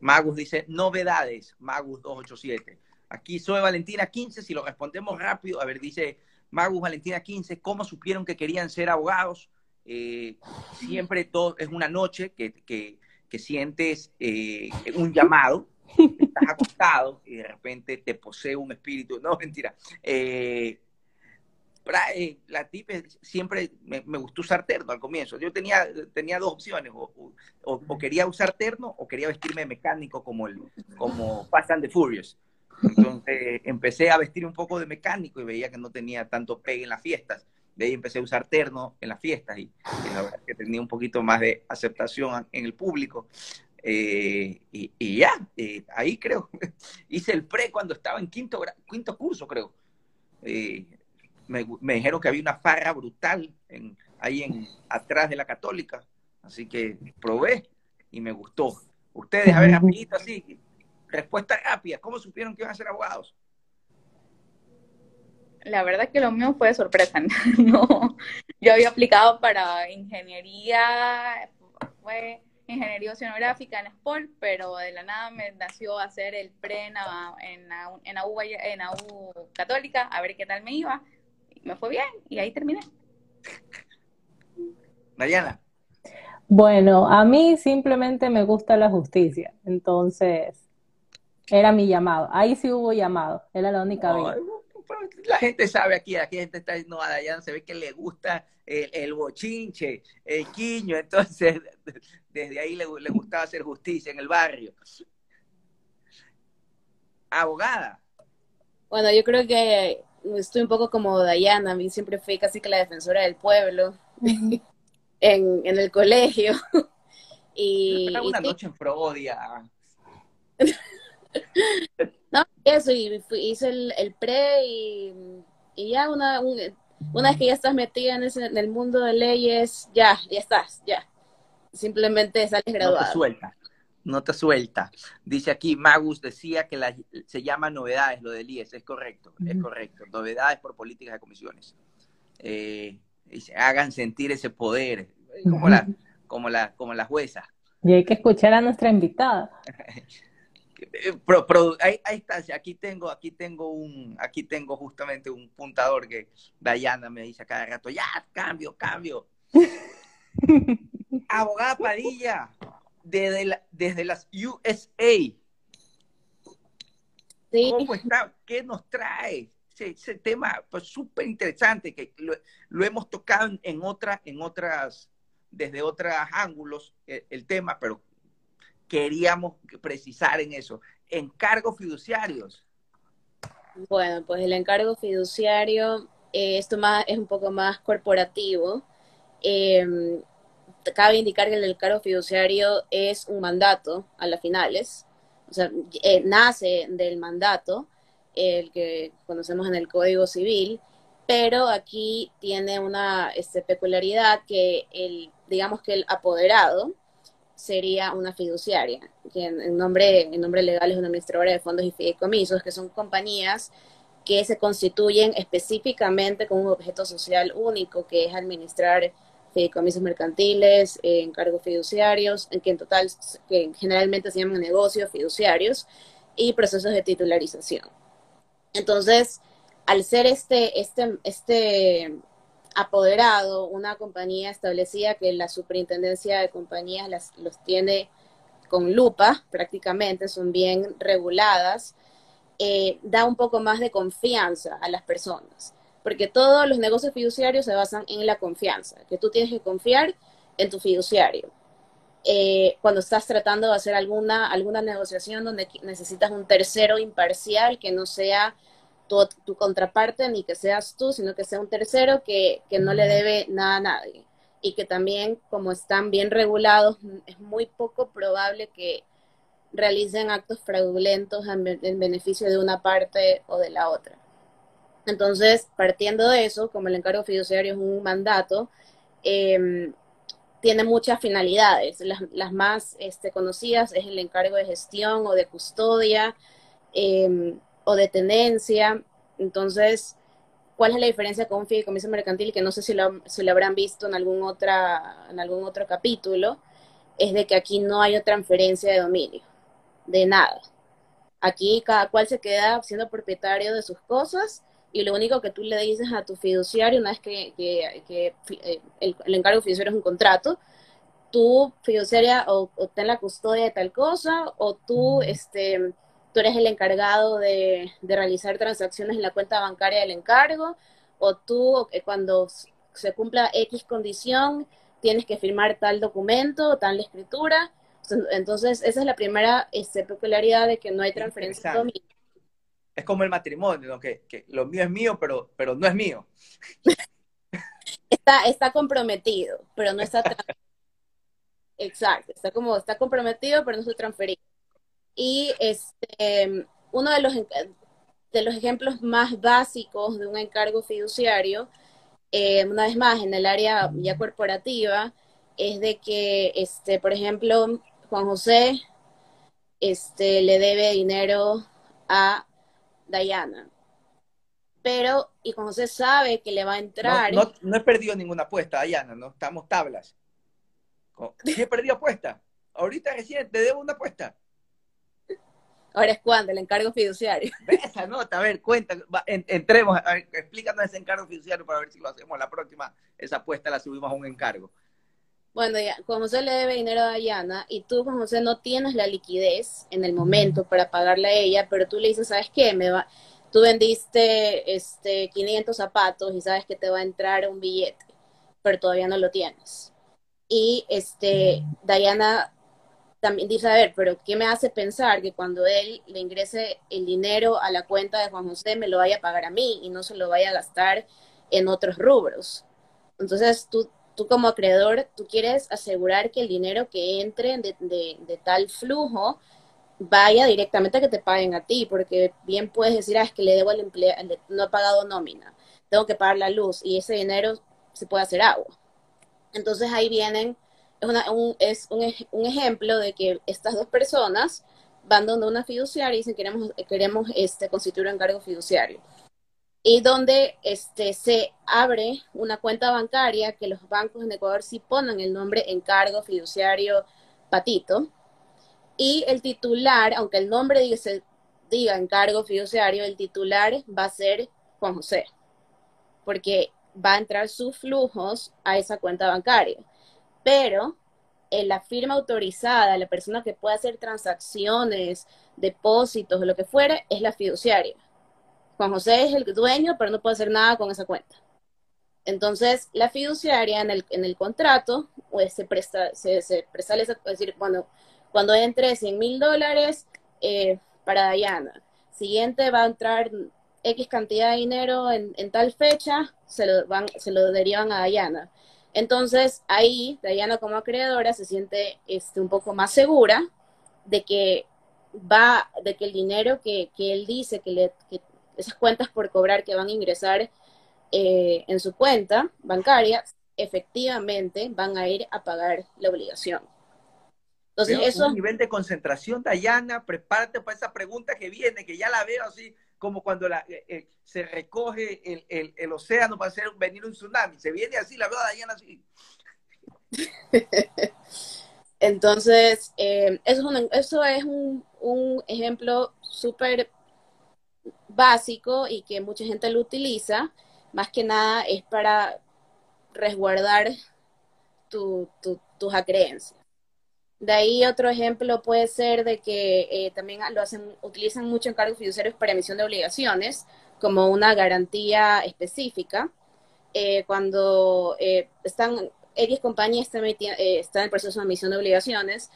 Magus dice, novedades, Magus 287. Aquí soy Valentina 15, si lo respondemos rápido, a ver, dice Magus Valentina 15, ¿cómo supieron que querían ser abogados? Eh, siempre todo es una noche que, que, que sientes eh, un llamado, estás acostado y de repente te posee un espíritu, no, mentira. Eh, eh, la tip siempre me, gustó usar terno al comienzo. Yo tenía, tenía dos opciones, o, quería usar terno o quería vestirme de mecánico como, el, como Fast and the Furious. Entonces empecé a vestir un poco de mecánico y veía que no tenía tanto pegue en las fiestas. De ahí empecé a usar terno en las fiestas y, la verdad que tenía un poquito más de aceptación en el público. Eh, y, ya, eh, ahí creo, hice el pre cuando estaba en quinto, quinto curso, creo. Eh, me, dijeron que había una farra brutal en, ahí en atrás de la católica, así que probé y me gustó. Ustedes, a ver, rapidito así, respuesta rápida, ¿cómo supieron que iban a ser abogados? La verdad que lo mío fue de sorpresa, no, yo había aplicado para ingeniería, fue ingeniería oceanográfica en SPOL, pero de la nada me nació hacer el pre en, en, en, AU, en AU Católica, a ver qué tal me iba me fue bien y ahí terminé. Mariana. Bueno, a mí simplemente me gusta la justicia, entonces era mi llamado. Ahí sí hubo llamado, era la única vez. La gente sabe aquí, aquí la gente está diciendo a Dayana, se ve que le gusta el, bochinche, el quiño, entonces desde ahí le, le gustaba hacer justicia en el barrio. Abogada. Bueno, yo creo que estoy un poco como Dayana, a mí siempre fui casi que la defensora del pueblo en, el colegio. y, una noche en Frodia. no, eso, y hice el, pre y, ya una, una vez que ya estás metida en, ese, en el mundo de leyes, ya, ya estás, ya. Simplemente sales graduado. No suelta no te suelta. Dice aquí, Magus decía que se llama novedades lo del IES, es correcto, es correcto. Novedades por políticas de comisiones. Eh, y se hagan sentir ese poder, como, la, como, la, como la jueza. Y hay que escuchar a nuestra invitada. ahí, está, aquí tengo, aquí tengo un, aquí tengo justamente un puntador que Dayana me dice a cada rato, ya, cambio, cambio. Abogada Padilla, desde, desde las USA. ¿Cómo está? ¿Qué nos trae? Ese, tema pues súper interesante que lo, hemos tocado en, otra, en otras, desde otros ángulos el, tema, pero queríamos precisar en eso. Encargos fiduciarios. Bueno, pues el encargo fiduciario, eh, esto más, es un poco más corporativo. Eh, cabe indicar que el cargo fiduciario es un mandato a las finales, o sea, eh, nace del mandato, el que conocemos en el Código Civil, pero aquí tiene una este, peculiaridad que el, digamos que el apoderado sería una fiduciaria, que en, nombre, en nombre legal es una administradora de fondos y fideicomisos, que son compañías que se constituyen específicamente con un objeto social único, que es administrar fideicomisos mercantiles, encargos fiduciarios, en que en total, que generalmente se llaman negocios fiduciarios, y procesos de titularización. Entonces, al ser este, este, este apoderado, una compañía establecía que la superintendencia de compañías las, los tiene con lupa prácticamente, son bien reguladas, eh, da un poco más de confianza a las personas porque todos los negocios fiduciarios se basan en la confianza, que tú tienes que confiar en tu fiduciario. Eh, cuando estás tratando de hacer alguna, alguna negociación donde necesitas un tercero imparcial que no sea tu, tu contraparte ni que seas tú, sino que sea un tercero que, que no le debe nada a nadie. Y que también, como están bien regulados, es muy poco probable que realicen actos fraudulentos en, beneficio de una parte o de la otra. Entonces, partiendo de eso, como el encargo fiduciario es un mandato, em, tiene muchas finalidades. Las, más este, conocidas es el encargo de gestión o de custodia em, o de tenencia. Entonces, ¿cuál es la diferencia con un fideicomiso mercantil? Que no sé si lo, si habrán visto en algún, otra, en algún otro capítulo, es de que aquí no hay transferencia de dominio, de nada. Aquí cada cual se queda siendo propietario de sus cosas y lo único que tú le dices a tu fiduciario, una vez que, que, eh, el, encargo fiduciario es un contrato, tú fiduciaria o, ten la custodia de tal cosa o tú, este, tú eres el encargado de, de, realizar transacciones en la cuenta bancaria del encargo o tú cuando se cumpla X condición tienes que firmar tal documento, tal escritura. Entonces, esa es la primera este, peculiaridad de que no hay transferencia es como el matrimonio, que, que, lo mío es mío, pero, pero no es mío. Está, está comprometido, pero no está Exacto, está como, está comprometido, pero no está transferido. Y este, uno de los, de los ejemplos más básicos de un encargo fiduciario, eh, una vez más, en el área ya corporativa, es de que, este, por ejemplo, Juan José este, le debe dinero a Diana. Pero, y cuando se sabe que le va a entrar. No, no, he perdido ninguna apuesta, Diana, no estamos tablas. ¿Qué he perdido apuesta? Ahorita recién te debo una apuesta. Ahora es cuando, el encargo fiduciario. Esa nota, a ver, cuenta, entremos, explícanos ese encargo fiduciario para ver si lo hacemos la próxima, esa apuesta la subimos a un encargo. Bueno, ya, Juan José le debe dinero a Dayana y tú, Juan José, no tienes la liquidez en el momento para pagarle a ella, pero tú le dices, ¿sabes qué? Me va, tú vendiste este 500 zapatos y sabes que te va a entrar un billete, pero todavía no lo tienes. Y este, Dayana también dice, a ver, pero ¿qué me hace pensar que cuando él le ingrese el dinero a la cuenta de Juan José me lo vaya a pagar a mí y no se lo vaya a gastar en otros rubros? Entonces tú tú como acreedor, tú quieres asegurar que el dinero que entre de, tal flujo vaya directamente a que te paguen a ti, porque bien puedes decir, ah, es que le debo al empleado, no he pagado nómina, tengo que pagar la luz y ese dinero se puede hacer agua. Entonces ahí vienen, es, un, es un, ejemplo de que estas dos personas van donde una fiduciaria y dicen queremos, queremos este, constituir un encargo fiduciario y donde este, se abre una cuenta bancaria que los bancos en Ecuador sí ponen el nombre encargo fiduciario Patito. Y el titular, aunque el nombre dice, diga encargo fiduciario, el titular va a ser Juan José, porque va a entrar sus flujos a esa cuenta bancaria. Pero en la firma autorizada, la persona que puede hacer transacciones, depósitos lo que fuera, es la fiduciaria. Juan José es el dueño, pero no puede hacer nada con esa cuenta. Entonces, la fiduciaria en el, en el contrato, pues se presta, se, se presale, es decir, cuando, cuando entre 100 mil dólares eh, para Dayana, siguiente va a entrar X cantidad de dinero en, tal fecha, se lo, van, se lo derivan a Dayana. Entonces, ahí, Dayana como acreedora se siente este, un poco más segura de que va, de que el dinero que, que él dice que, le, que esas cuentas por cobrar que van a ingresar eh, en su cuenta bancaria, efectivamente van a ir a pagar la obligación. Entonces, eso... Un nivel de concentración, Dayana, prepárate para esa pregunta que viene, que ya la veo así, como cuando la, eh, eh, se recoge el, el, océano para hacer venir un tsunami. Se viene así, la veo a Dayana así. Entonces, eso es un, eso es un, un ejemplo súper básico y que mucha gente lo utiliza, más que nada es para resguardar tus acreencias. De ahí otro ejemplo puede ser de que eh, también lo hacen, utilizan mucho encargos fiduciarios para emisión de obligaciones como una garantía específica. Eh, cuando eh, están, X compañías están, en proceso de emisión de obligaciones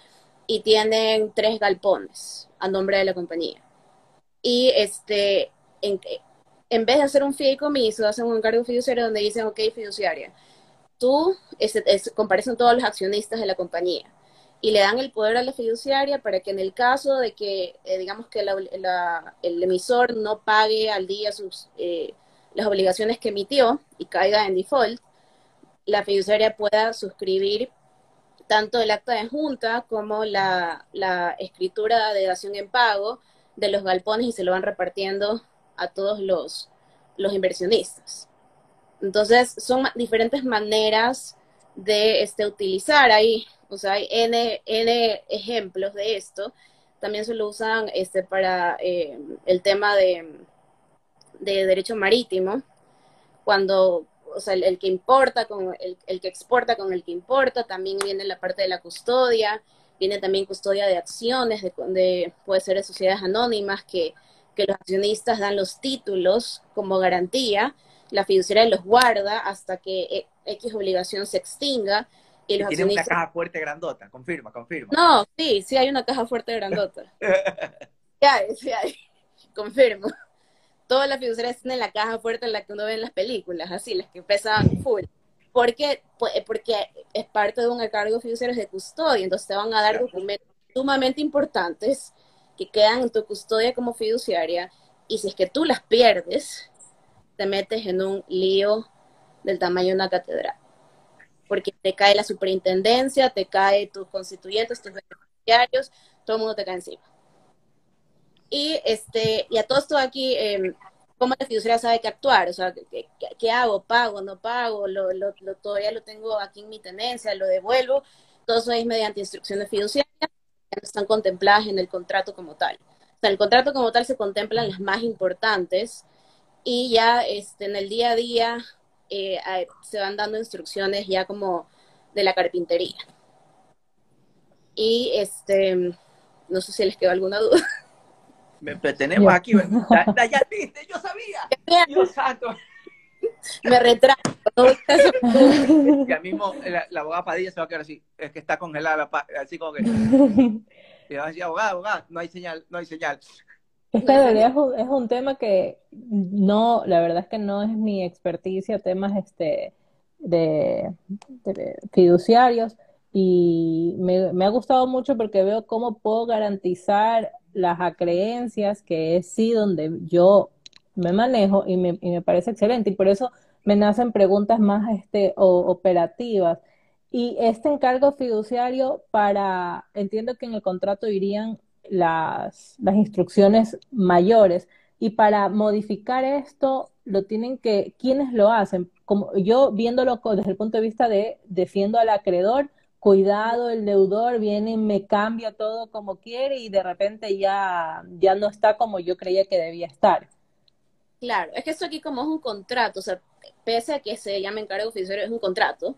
y tienen tres galpones a nombre de la compañía y este, en, en vez de hacer un fideicomiso, hacen un encargo fiduciario donde dicen, ok, fiduciaria, tú este, comparecen todos los accionistas de la compañía y le dan el poder a la fiduciaria para que en el caso de que, eh, digamos que el emisor no pague al día sus, eh, las obligaciones que emitió y caiga en default, la fiduciaria pueda suscribir tanto el acta de junta como la, escritura de dación en pago de los galpones y se lo van repartiendo a todos los, los inversionistas. Entonces, son diferentes maneras de este, utilizar ahí o sea, hay N, N ejemplos de esto. También se lo usan este, para eh, el tema de, de, derecho marítimo, cuando, o sea, el, que importa con el, el, que exporta con el que importa, también viene la parte de la custodia, viene también custodia de acciones, de, puede ser de sociedades anónimas, que, que los accionistas dan los títulos como garantía, la fiduciaria los guarda hasta que e, X obligación se extinga, tiene una caja fuerte grandota, confirma, confirma. No, sí, sí hay una caja fuerte grandota. sí hay, sí hay, confirmo. Todas las fiduciarias tienen la caja fuerte en la que uno ve en las películas, así, las que pesan full. Porque, porque es parte de un encargo fiduciario de custodia, entonces te van a dar documentos sumamente importantes que quedan en tu custodia como fiduciaria, y si es que tú las pierdes, te metes en un lío del tamaño de una catedral. Porque te cae la superintendencia, te cae tus constituyentes, tus beneficiarios, todo el mundo te cae encima. Y, este, y a todo esto aquí, eh, ¿cómo la fiduciaria sabe qué actuar? O sea, ¿qué, hago? ¿Pago? ¿No pago? ¿Lo, lo, todavía lo tengo aquí en mi tenencia? ¿Lo devuelvo? Todo eso es mediante instrucciones fiduciarias que no están contempladas en el contrato como tal. O sea, en el contrato como tal se contemplan las más importantes y ya este, en el día a día eh, se van dando instrucciones ya como de la carpintería. Y este, no sé si les quedó alguna duda. Me, tenemos aquí, ya, viste, yo sabía. Me retraso. ya mismo la, abogada Padilla se va a quedar así, es que está congelada, así como que. Y va a decir, abogada, abogada, no hay señal, no hay señal. Es que en realidad es un, tema que no, la verdad es que no es mi experticia, temas este, de, fiduciarios, y me, ha gustado mucho porque veo cómo puedo garantizar las acreencias, que es sí donde yo me manejo y me, y me parece excelente, y por eso me nacen preguntas más este, operativas. Y este encargo fiduciario para, entiendo que en el contrato irían las, las instrucciones mayores. Y para modificar esto, lo tienen que, ¿quiénes lo hacen? Como yo viéndolo desde el punto de vista de defiendo al acreedor, cuidado, el deudor viene y me cambia todo como quiere y de repente ya, ya no está como yo creía que debía estar. Claro, es que esto aquí como es un contrato, o sea, pese a que se llame encargo oficial, es un contrato,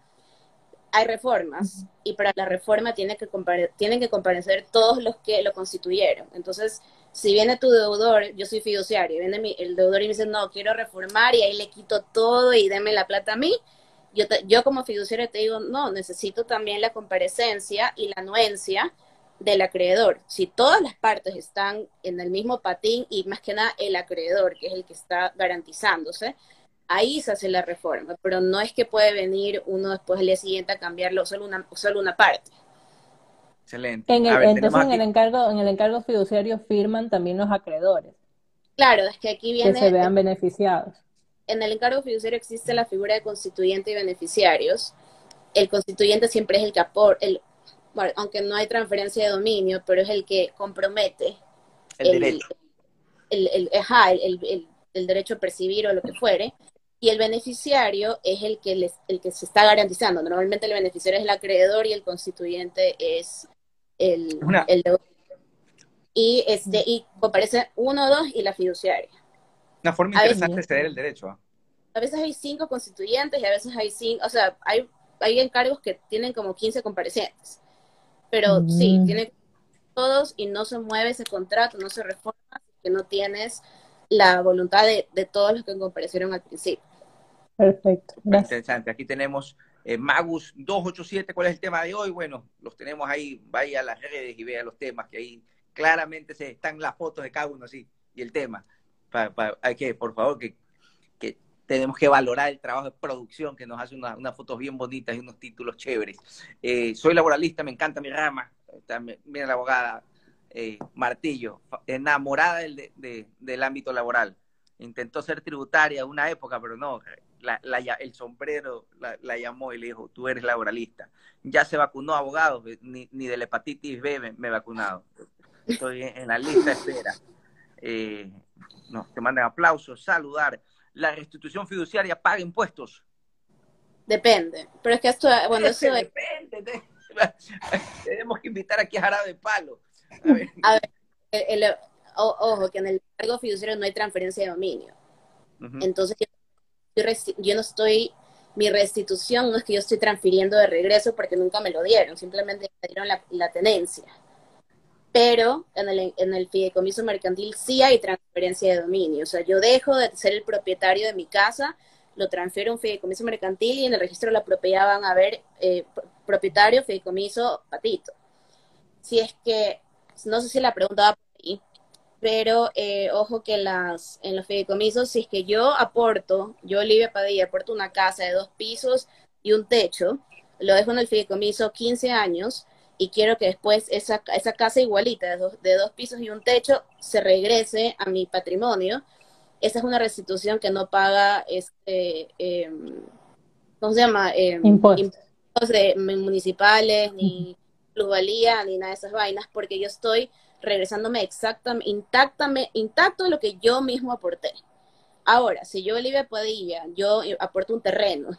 hay reformas y para la reforma tiene que tienen que comparecer todos los que lo constituyeron. Entonces, si viene tu deudor, yo soy fiduciario, viene el deudor y me dice, no, quiero reformar y ahí le quito todo y deme la plata a mí, yo, yo como fiduciario te digo, no, necesito también la comparecencia y la anuencia del acreedor. Si todas las partes están en el mismo patín y más que nada el acreedor, que es el que está garantizándose, ahí se hace la reforma, pero no es que puede venir uno después del día siguiente a cambiarlo solo una, solo una parte. Excelente. entonces en el encargo, en el encargo fiduciario firman también los acreedores. Claro, es que aquí viene. Que se vean beneficiados. En el encargo fiduciario existe la figura de constituyente y beneficiarios. El constituyente siempre es el que aporta, el, bueno, aunque no hay transferencia de dominio, pero es el que compromete el, derecho. El, el, el, el, derecho a percibir o lo que fuere y el beneficiario es el que, les, el que se está garantizando. Normalmente el beneficiario es el acreedor y el constituyente es el, el deudor. Y, este, y aparece uno o dos y la fiduciaria. Una forma interesante de ceder el derecho. ¿ah? A veces hay cinco constituyentes y a veces hay cinco, o sea, hay, hay encargos que tienen como 15 comparecientes. Pero sí, mm. tienen todos y no se mueve ese contrato, no se reforma, que no tienes la voluntad de, de todos los que comparecieron al principio. Perfecto. Interesante. Aquí tenemos eh, Magus 287. ¿Cuál es el tema de hoy? Bueno, los tenemos ahí. Vaya a las redes y vea los temas que ahí claramente se están las fotos de cada uno así y el tema. Hay que, por favor, que, tenemos que valorar el trabajo de producción que nos hace unas fotos bien bonitas y unos títulos chéveres. Eh, soy laboralista, me encanta mi rama. Mira la abogada eh, Martillo, enamorada del, del ámbito laboral. Intentó ser tributaria una época, pero no, el sombrero la, llamó y le dijo, tú eres laboralista. Ya se vacunó abogado, ni, ni de la hepatitis B me, he vacunado. Estoy en, la lista de espera. Eh, no, te mandan aplausos, saludar. La restitución fiduciaria paga impuestos. Depende, pero es que esto, bueno, eso depende. Tenemos que invitar aquí a Jarabe de Palo. A ver, ojo, que en el cargo fiduciario no hay transferencia de dominio. Entonces, yo, no estoy, mi restitución no es que yo estoy transfiriendo de regreso porque nunca me lo dieron, simplemente me dieron la, tenencia. Pero en el, en el fideicomiso mercantil sí hay transferencia de dominio. O sea, yo dejo de ser el propietario de mi casa, lo transfiero a un fideicomiso mercantil y en el registro de la propiedad van a ver eh, propietario, fideicomiso, patito. Si es que, no sé si la pregunta va por ahí, pero eh, ojo que las, en los fideicomisos, si es que yo aporto, yo Olivia Padilla aporto una casa de dos pisos y un techo, lo dejo en el fideicomiso 15 años y quiero que después esa, esa casa igualita de dos, de dos pisos y un techo se regrese a mi patrimonio. Esa es una restitución que no paga este, em, ¿cómo se llama? Eh, impuestos. de, municipales, ni plusvalía, ni nada de esas vainas, porque yo estoy regresándome exactamente, intactamente, intacto lo que yo mismo aporté. Ahora, si yo, Olivia Padilla, yo aporto un terreno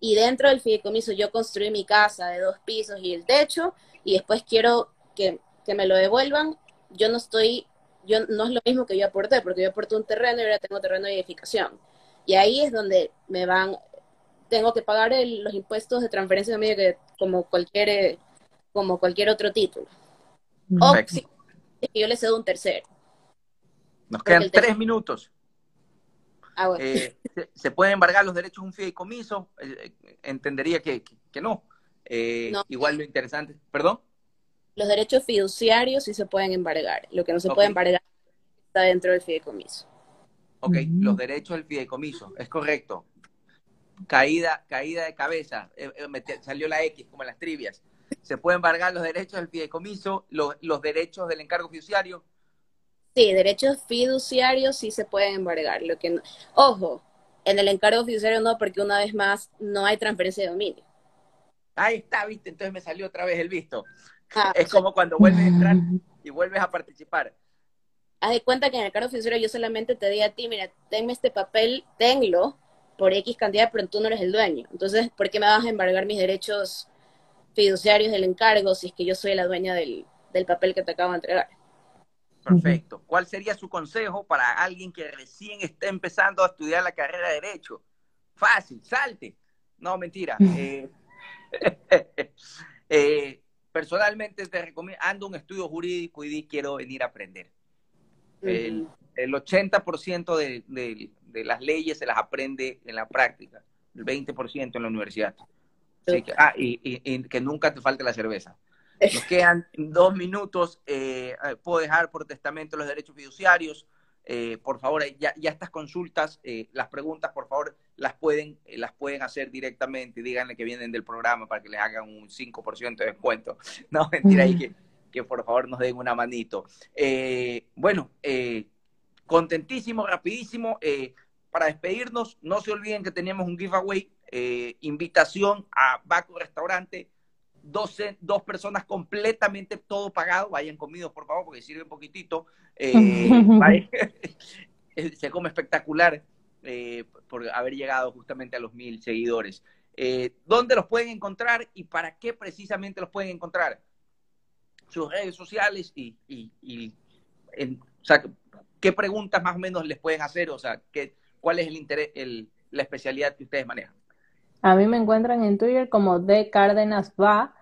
y dentro del fideicomiso yo construí mi casa de dos pisos y el techo y después quiero que, me lo devuelvan, yo no estoy, yo no es lo mismo que yo aporté, porque yo aporté un terreno y ahora tengo terreno de edificación. Y ahí es donde me van, tengo que pagar los impuestos de transferencia de medio que como cualquier, como cualquier otro título. O que yo le cedo un tercero. Nos quedan tres minutos. Ah, eh, ¿se, pueden embargar los derechos de un fideicomiso? Eh, eh, entendería que, no. Igual lo interesante. ¿Perdón? Los derechos fiduciarios sí se pueden embargar. Lo que no se puede embargar está dentro del fideicomiso. Ok, los derechos del fideicomiso, es correcto. Caída, caída de cabeza, salió la X como en las trivias se pueden embargar los derechos del fideicomiso, los, los derechos del encargo fiduciario. Sí, derechos fiduciarios sí se pueden embargar. Lo que Ojo, en el encargo fiduciario no, porque una vez más no hay transferencia de dominio. Ahí está, viste, entonces me salió otra vez el visto. Ah, es como cuando vuelves a entrar y vuelves a participar. Haz de cuenta que en el encargo fiduciario yo solamente te di a ti, mira, tenme este papel, tenlo por X cantidad, pero tú no eres el dueño. Entonces, ¿por qué me vas a embargar mis derechos fiduciarios del encargo si es que yo soy la dueña del, papel que te acabo de entregar. Perfecto. ¿Cuál sería su consejo para alguien que recién está empezando a estudiar la carrera de Derecho? Fácil, salte. No, mentira. Eh, eh, personalmente te recomiendo, ando un estudio jurídico y quiero venir a aprender. El, 80% de, de, las leyes se las aprende en la práctica, el 20% en la universidad ah, y, que nunca te falte la cerveza. Nos quedan dos minutos. Eh, eh, puedo dejar por testamento los derechos fiduciarios. Eh, por favor, ya, estas consultas, las preguntas, por favor, las pueden, las pueden hacer directamente. Díganle que vienen del programa para que les hagan un 5% de descuento. No, mentira, y que, que por favor nos den una manito. bueno, contentísimo, rapidísimo. para despedirnos, no se olviden que tenemos un giveaway invitación a Baco Restaurante, 12, dos personas completamente todo pagado, vayan comidos por favor, porque sirve un poquitito, eh, se come espectacular eh, por haber llegado justamente a los mil seguidores. ¿Dónde los pueden encontrar y para qué precisamente los pueden encontrar? Sus redes sociales y, y, o sea, qué preguntas más o menos les pueden hacer, o sea, qué, cuál es el interés, el, la especialidad que ustedes manejan. A mí me encuentran en Twitter como de Cárdenas Va,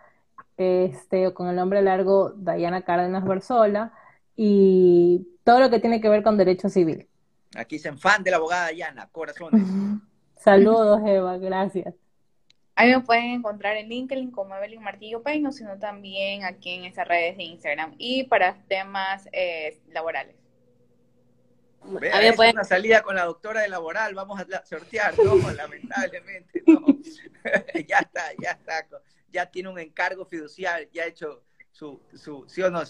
este, con el nombre largo Dayana Cárdenas Barzola, y todo lo que tiene que ver con derecho civil. Aquí se fan de la abogada Dayana, corazones. Saludos, Eva, gracias. Ahí me pueden encontrar en LinkedIn como Evelyn Martillo Peino, sino también aquí en esas redes de Instagram y para temas eh, laborales. Es una salida con la doctora de laboral, vamos a sortear, no, lamentablemente, no. ya está, ya está, ya tiene un encargo fiduciario, ya ha hecho su, su, sí o no,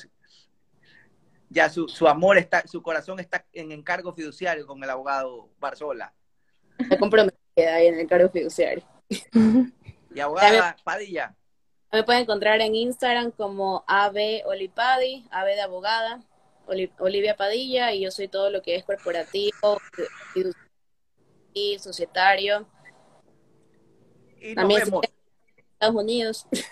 ya su, su amor está, su corazón está en encargo fiduciario con el abogado Barzola. Está comprometida ahí en el encargo fiduciario. Y abogada Padilla. Me pueden encontrar en Instagram como AB Olipadi, AB de abogada, Olivia Padilla, y yo soy todo lo que es corporativo y societario. Y También Estados Unidos.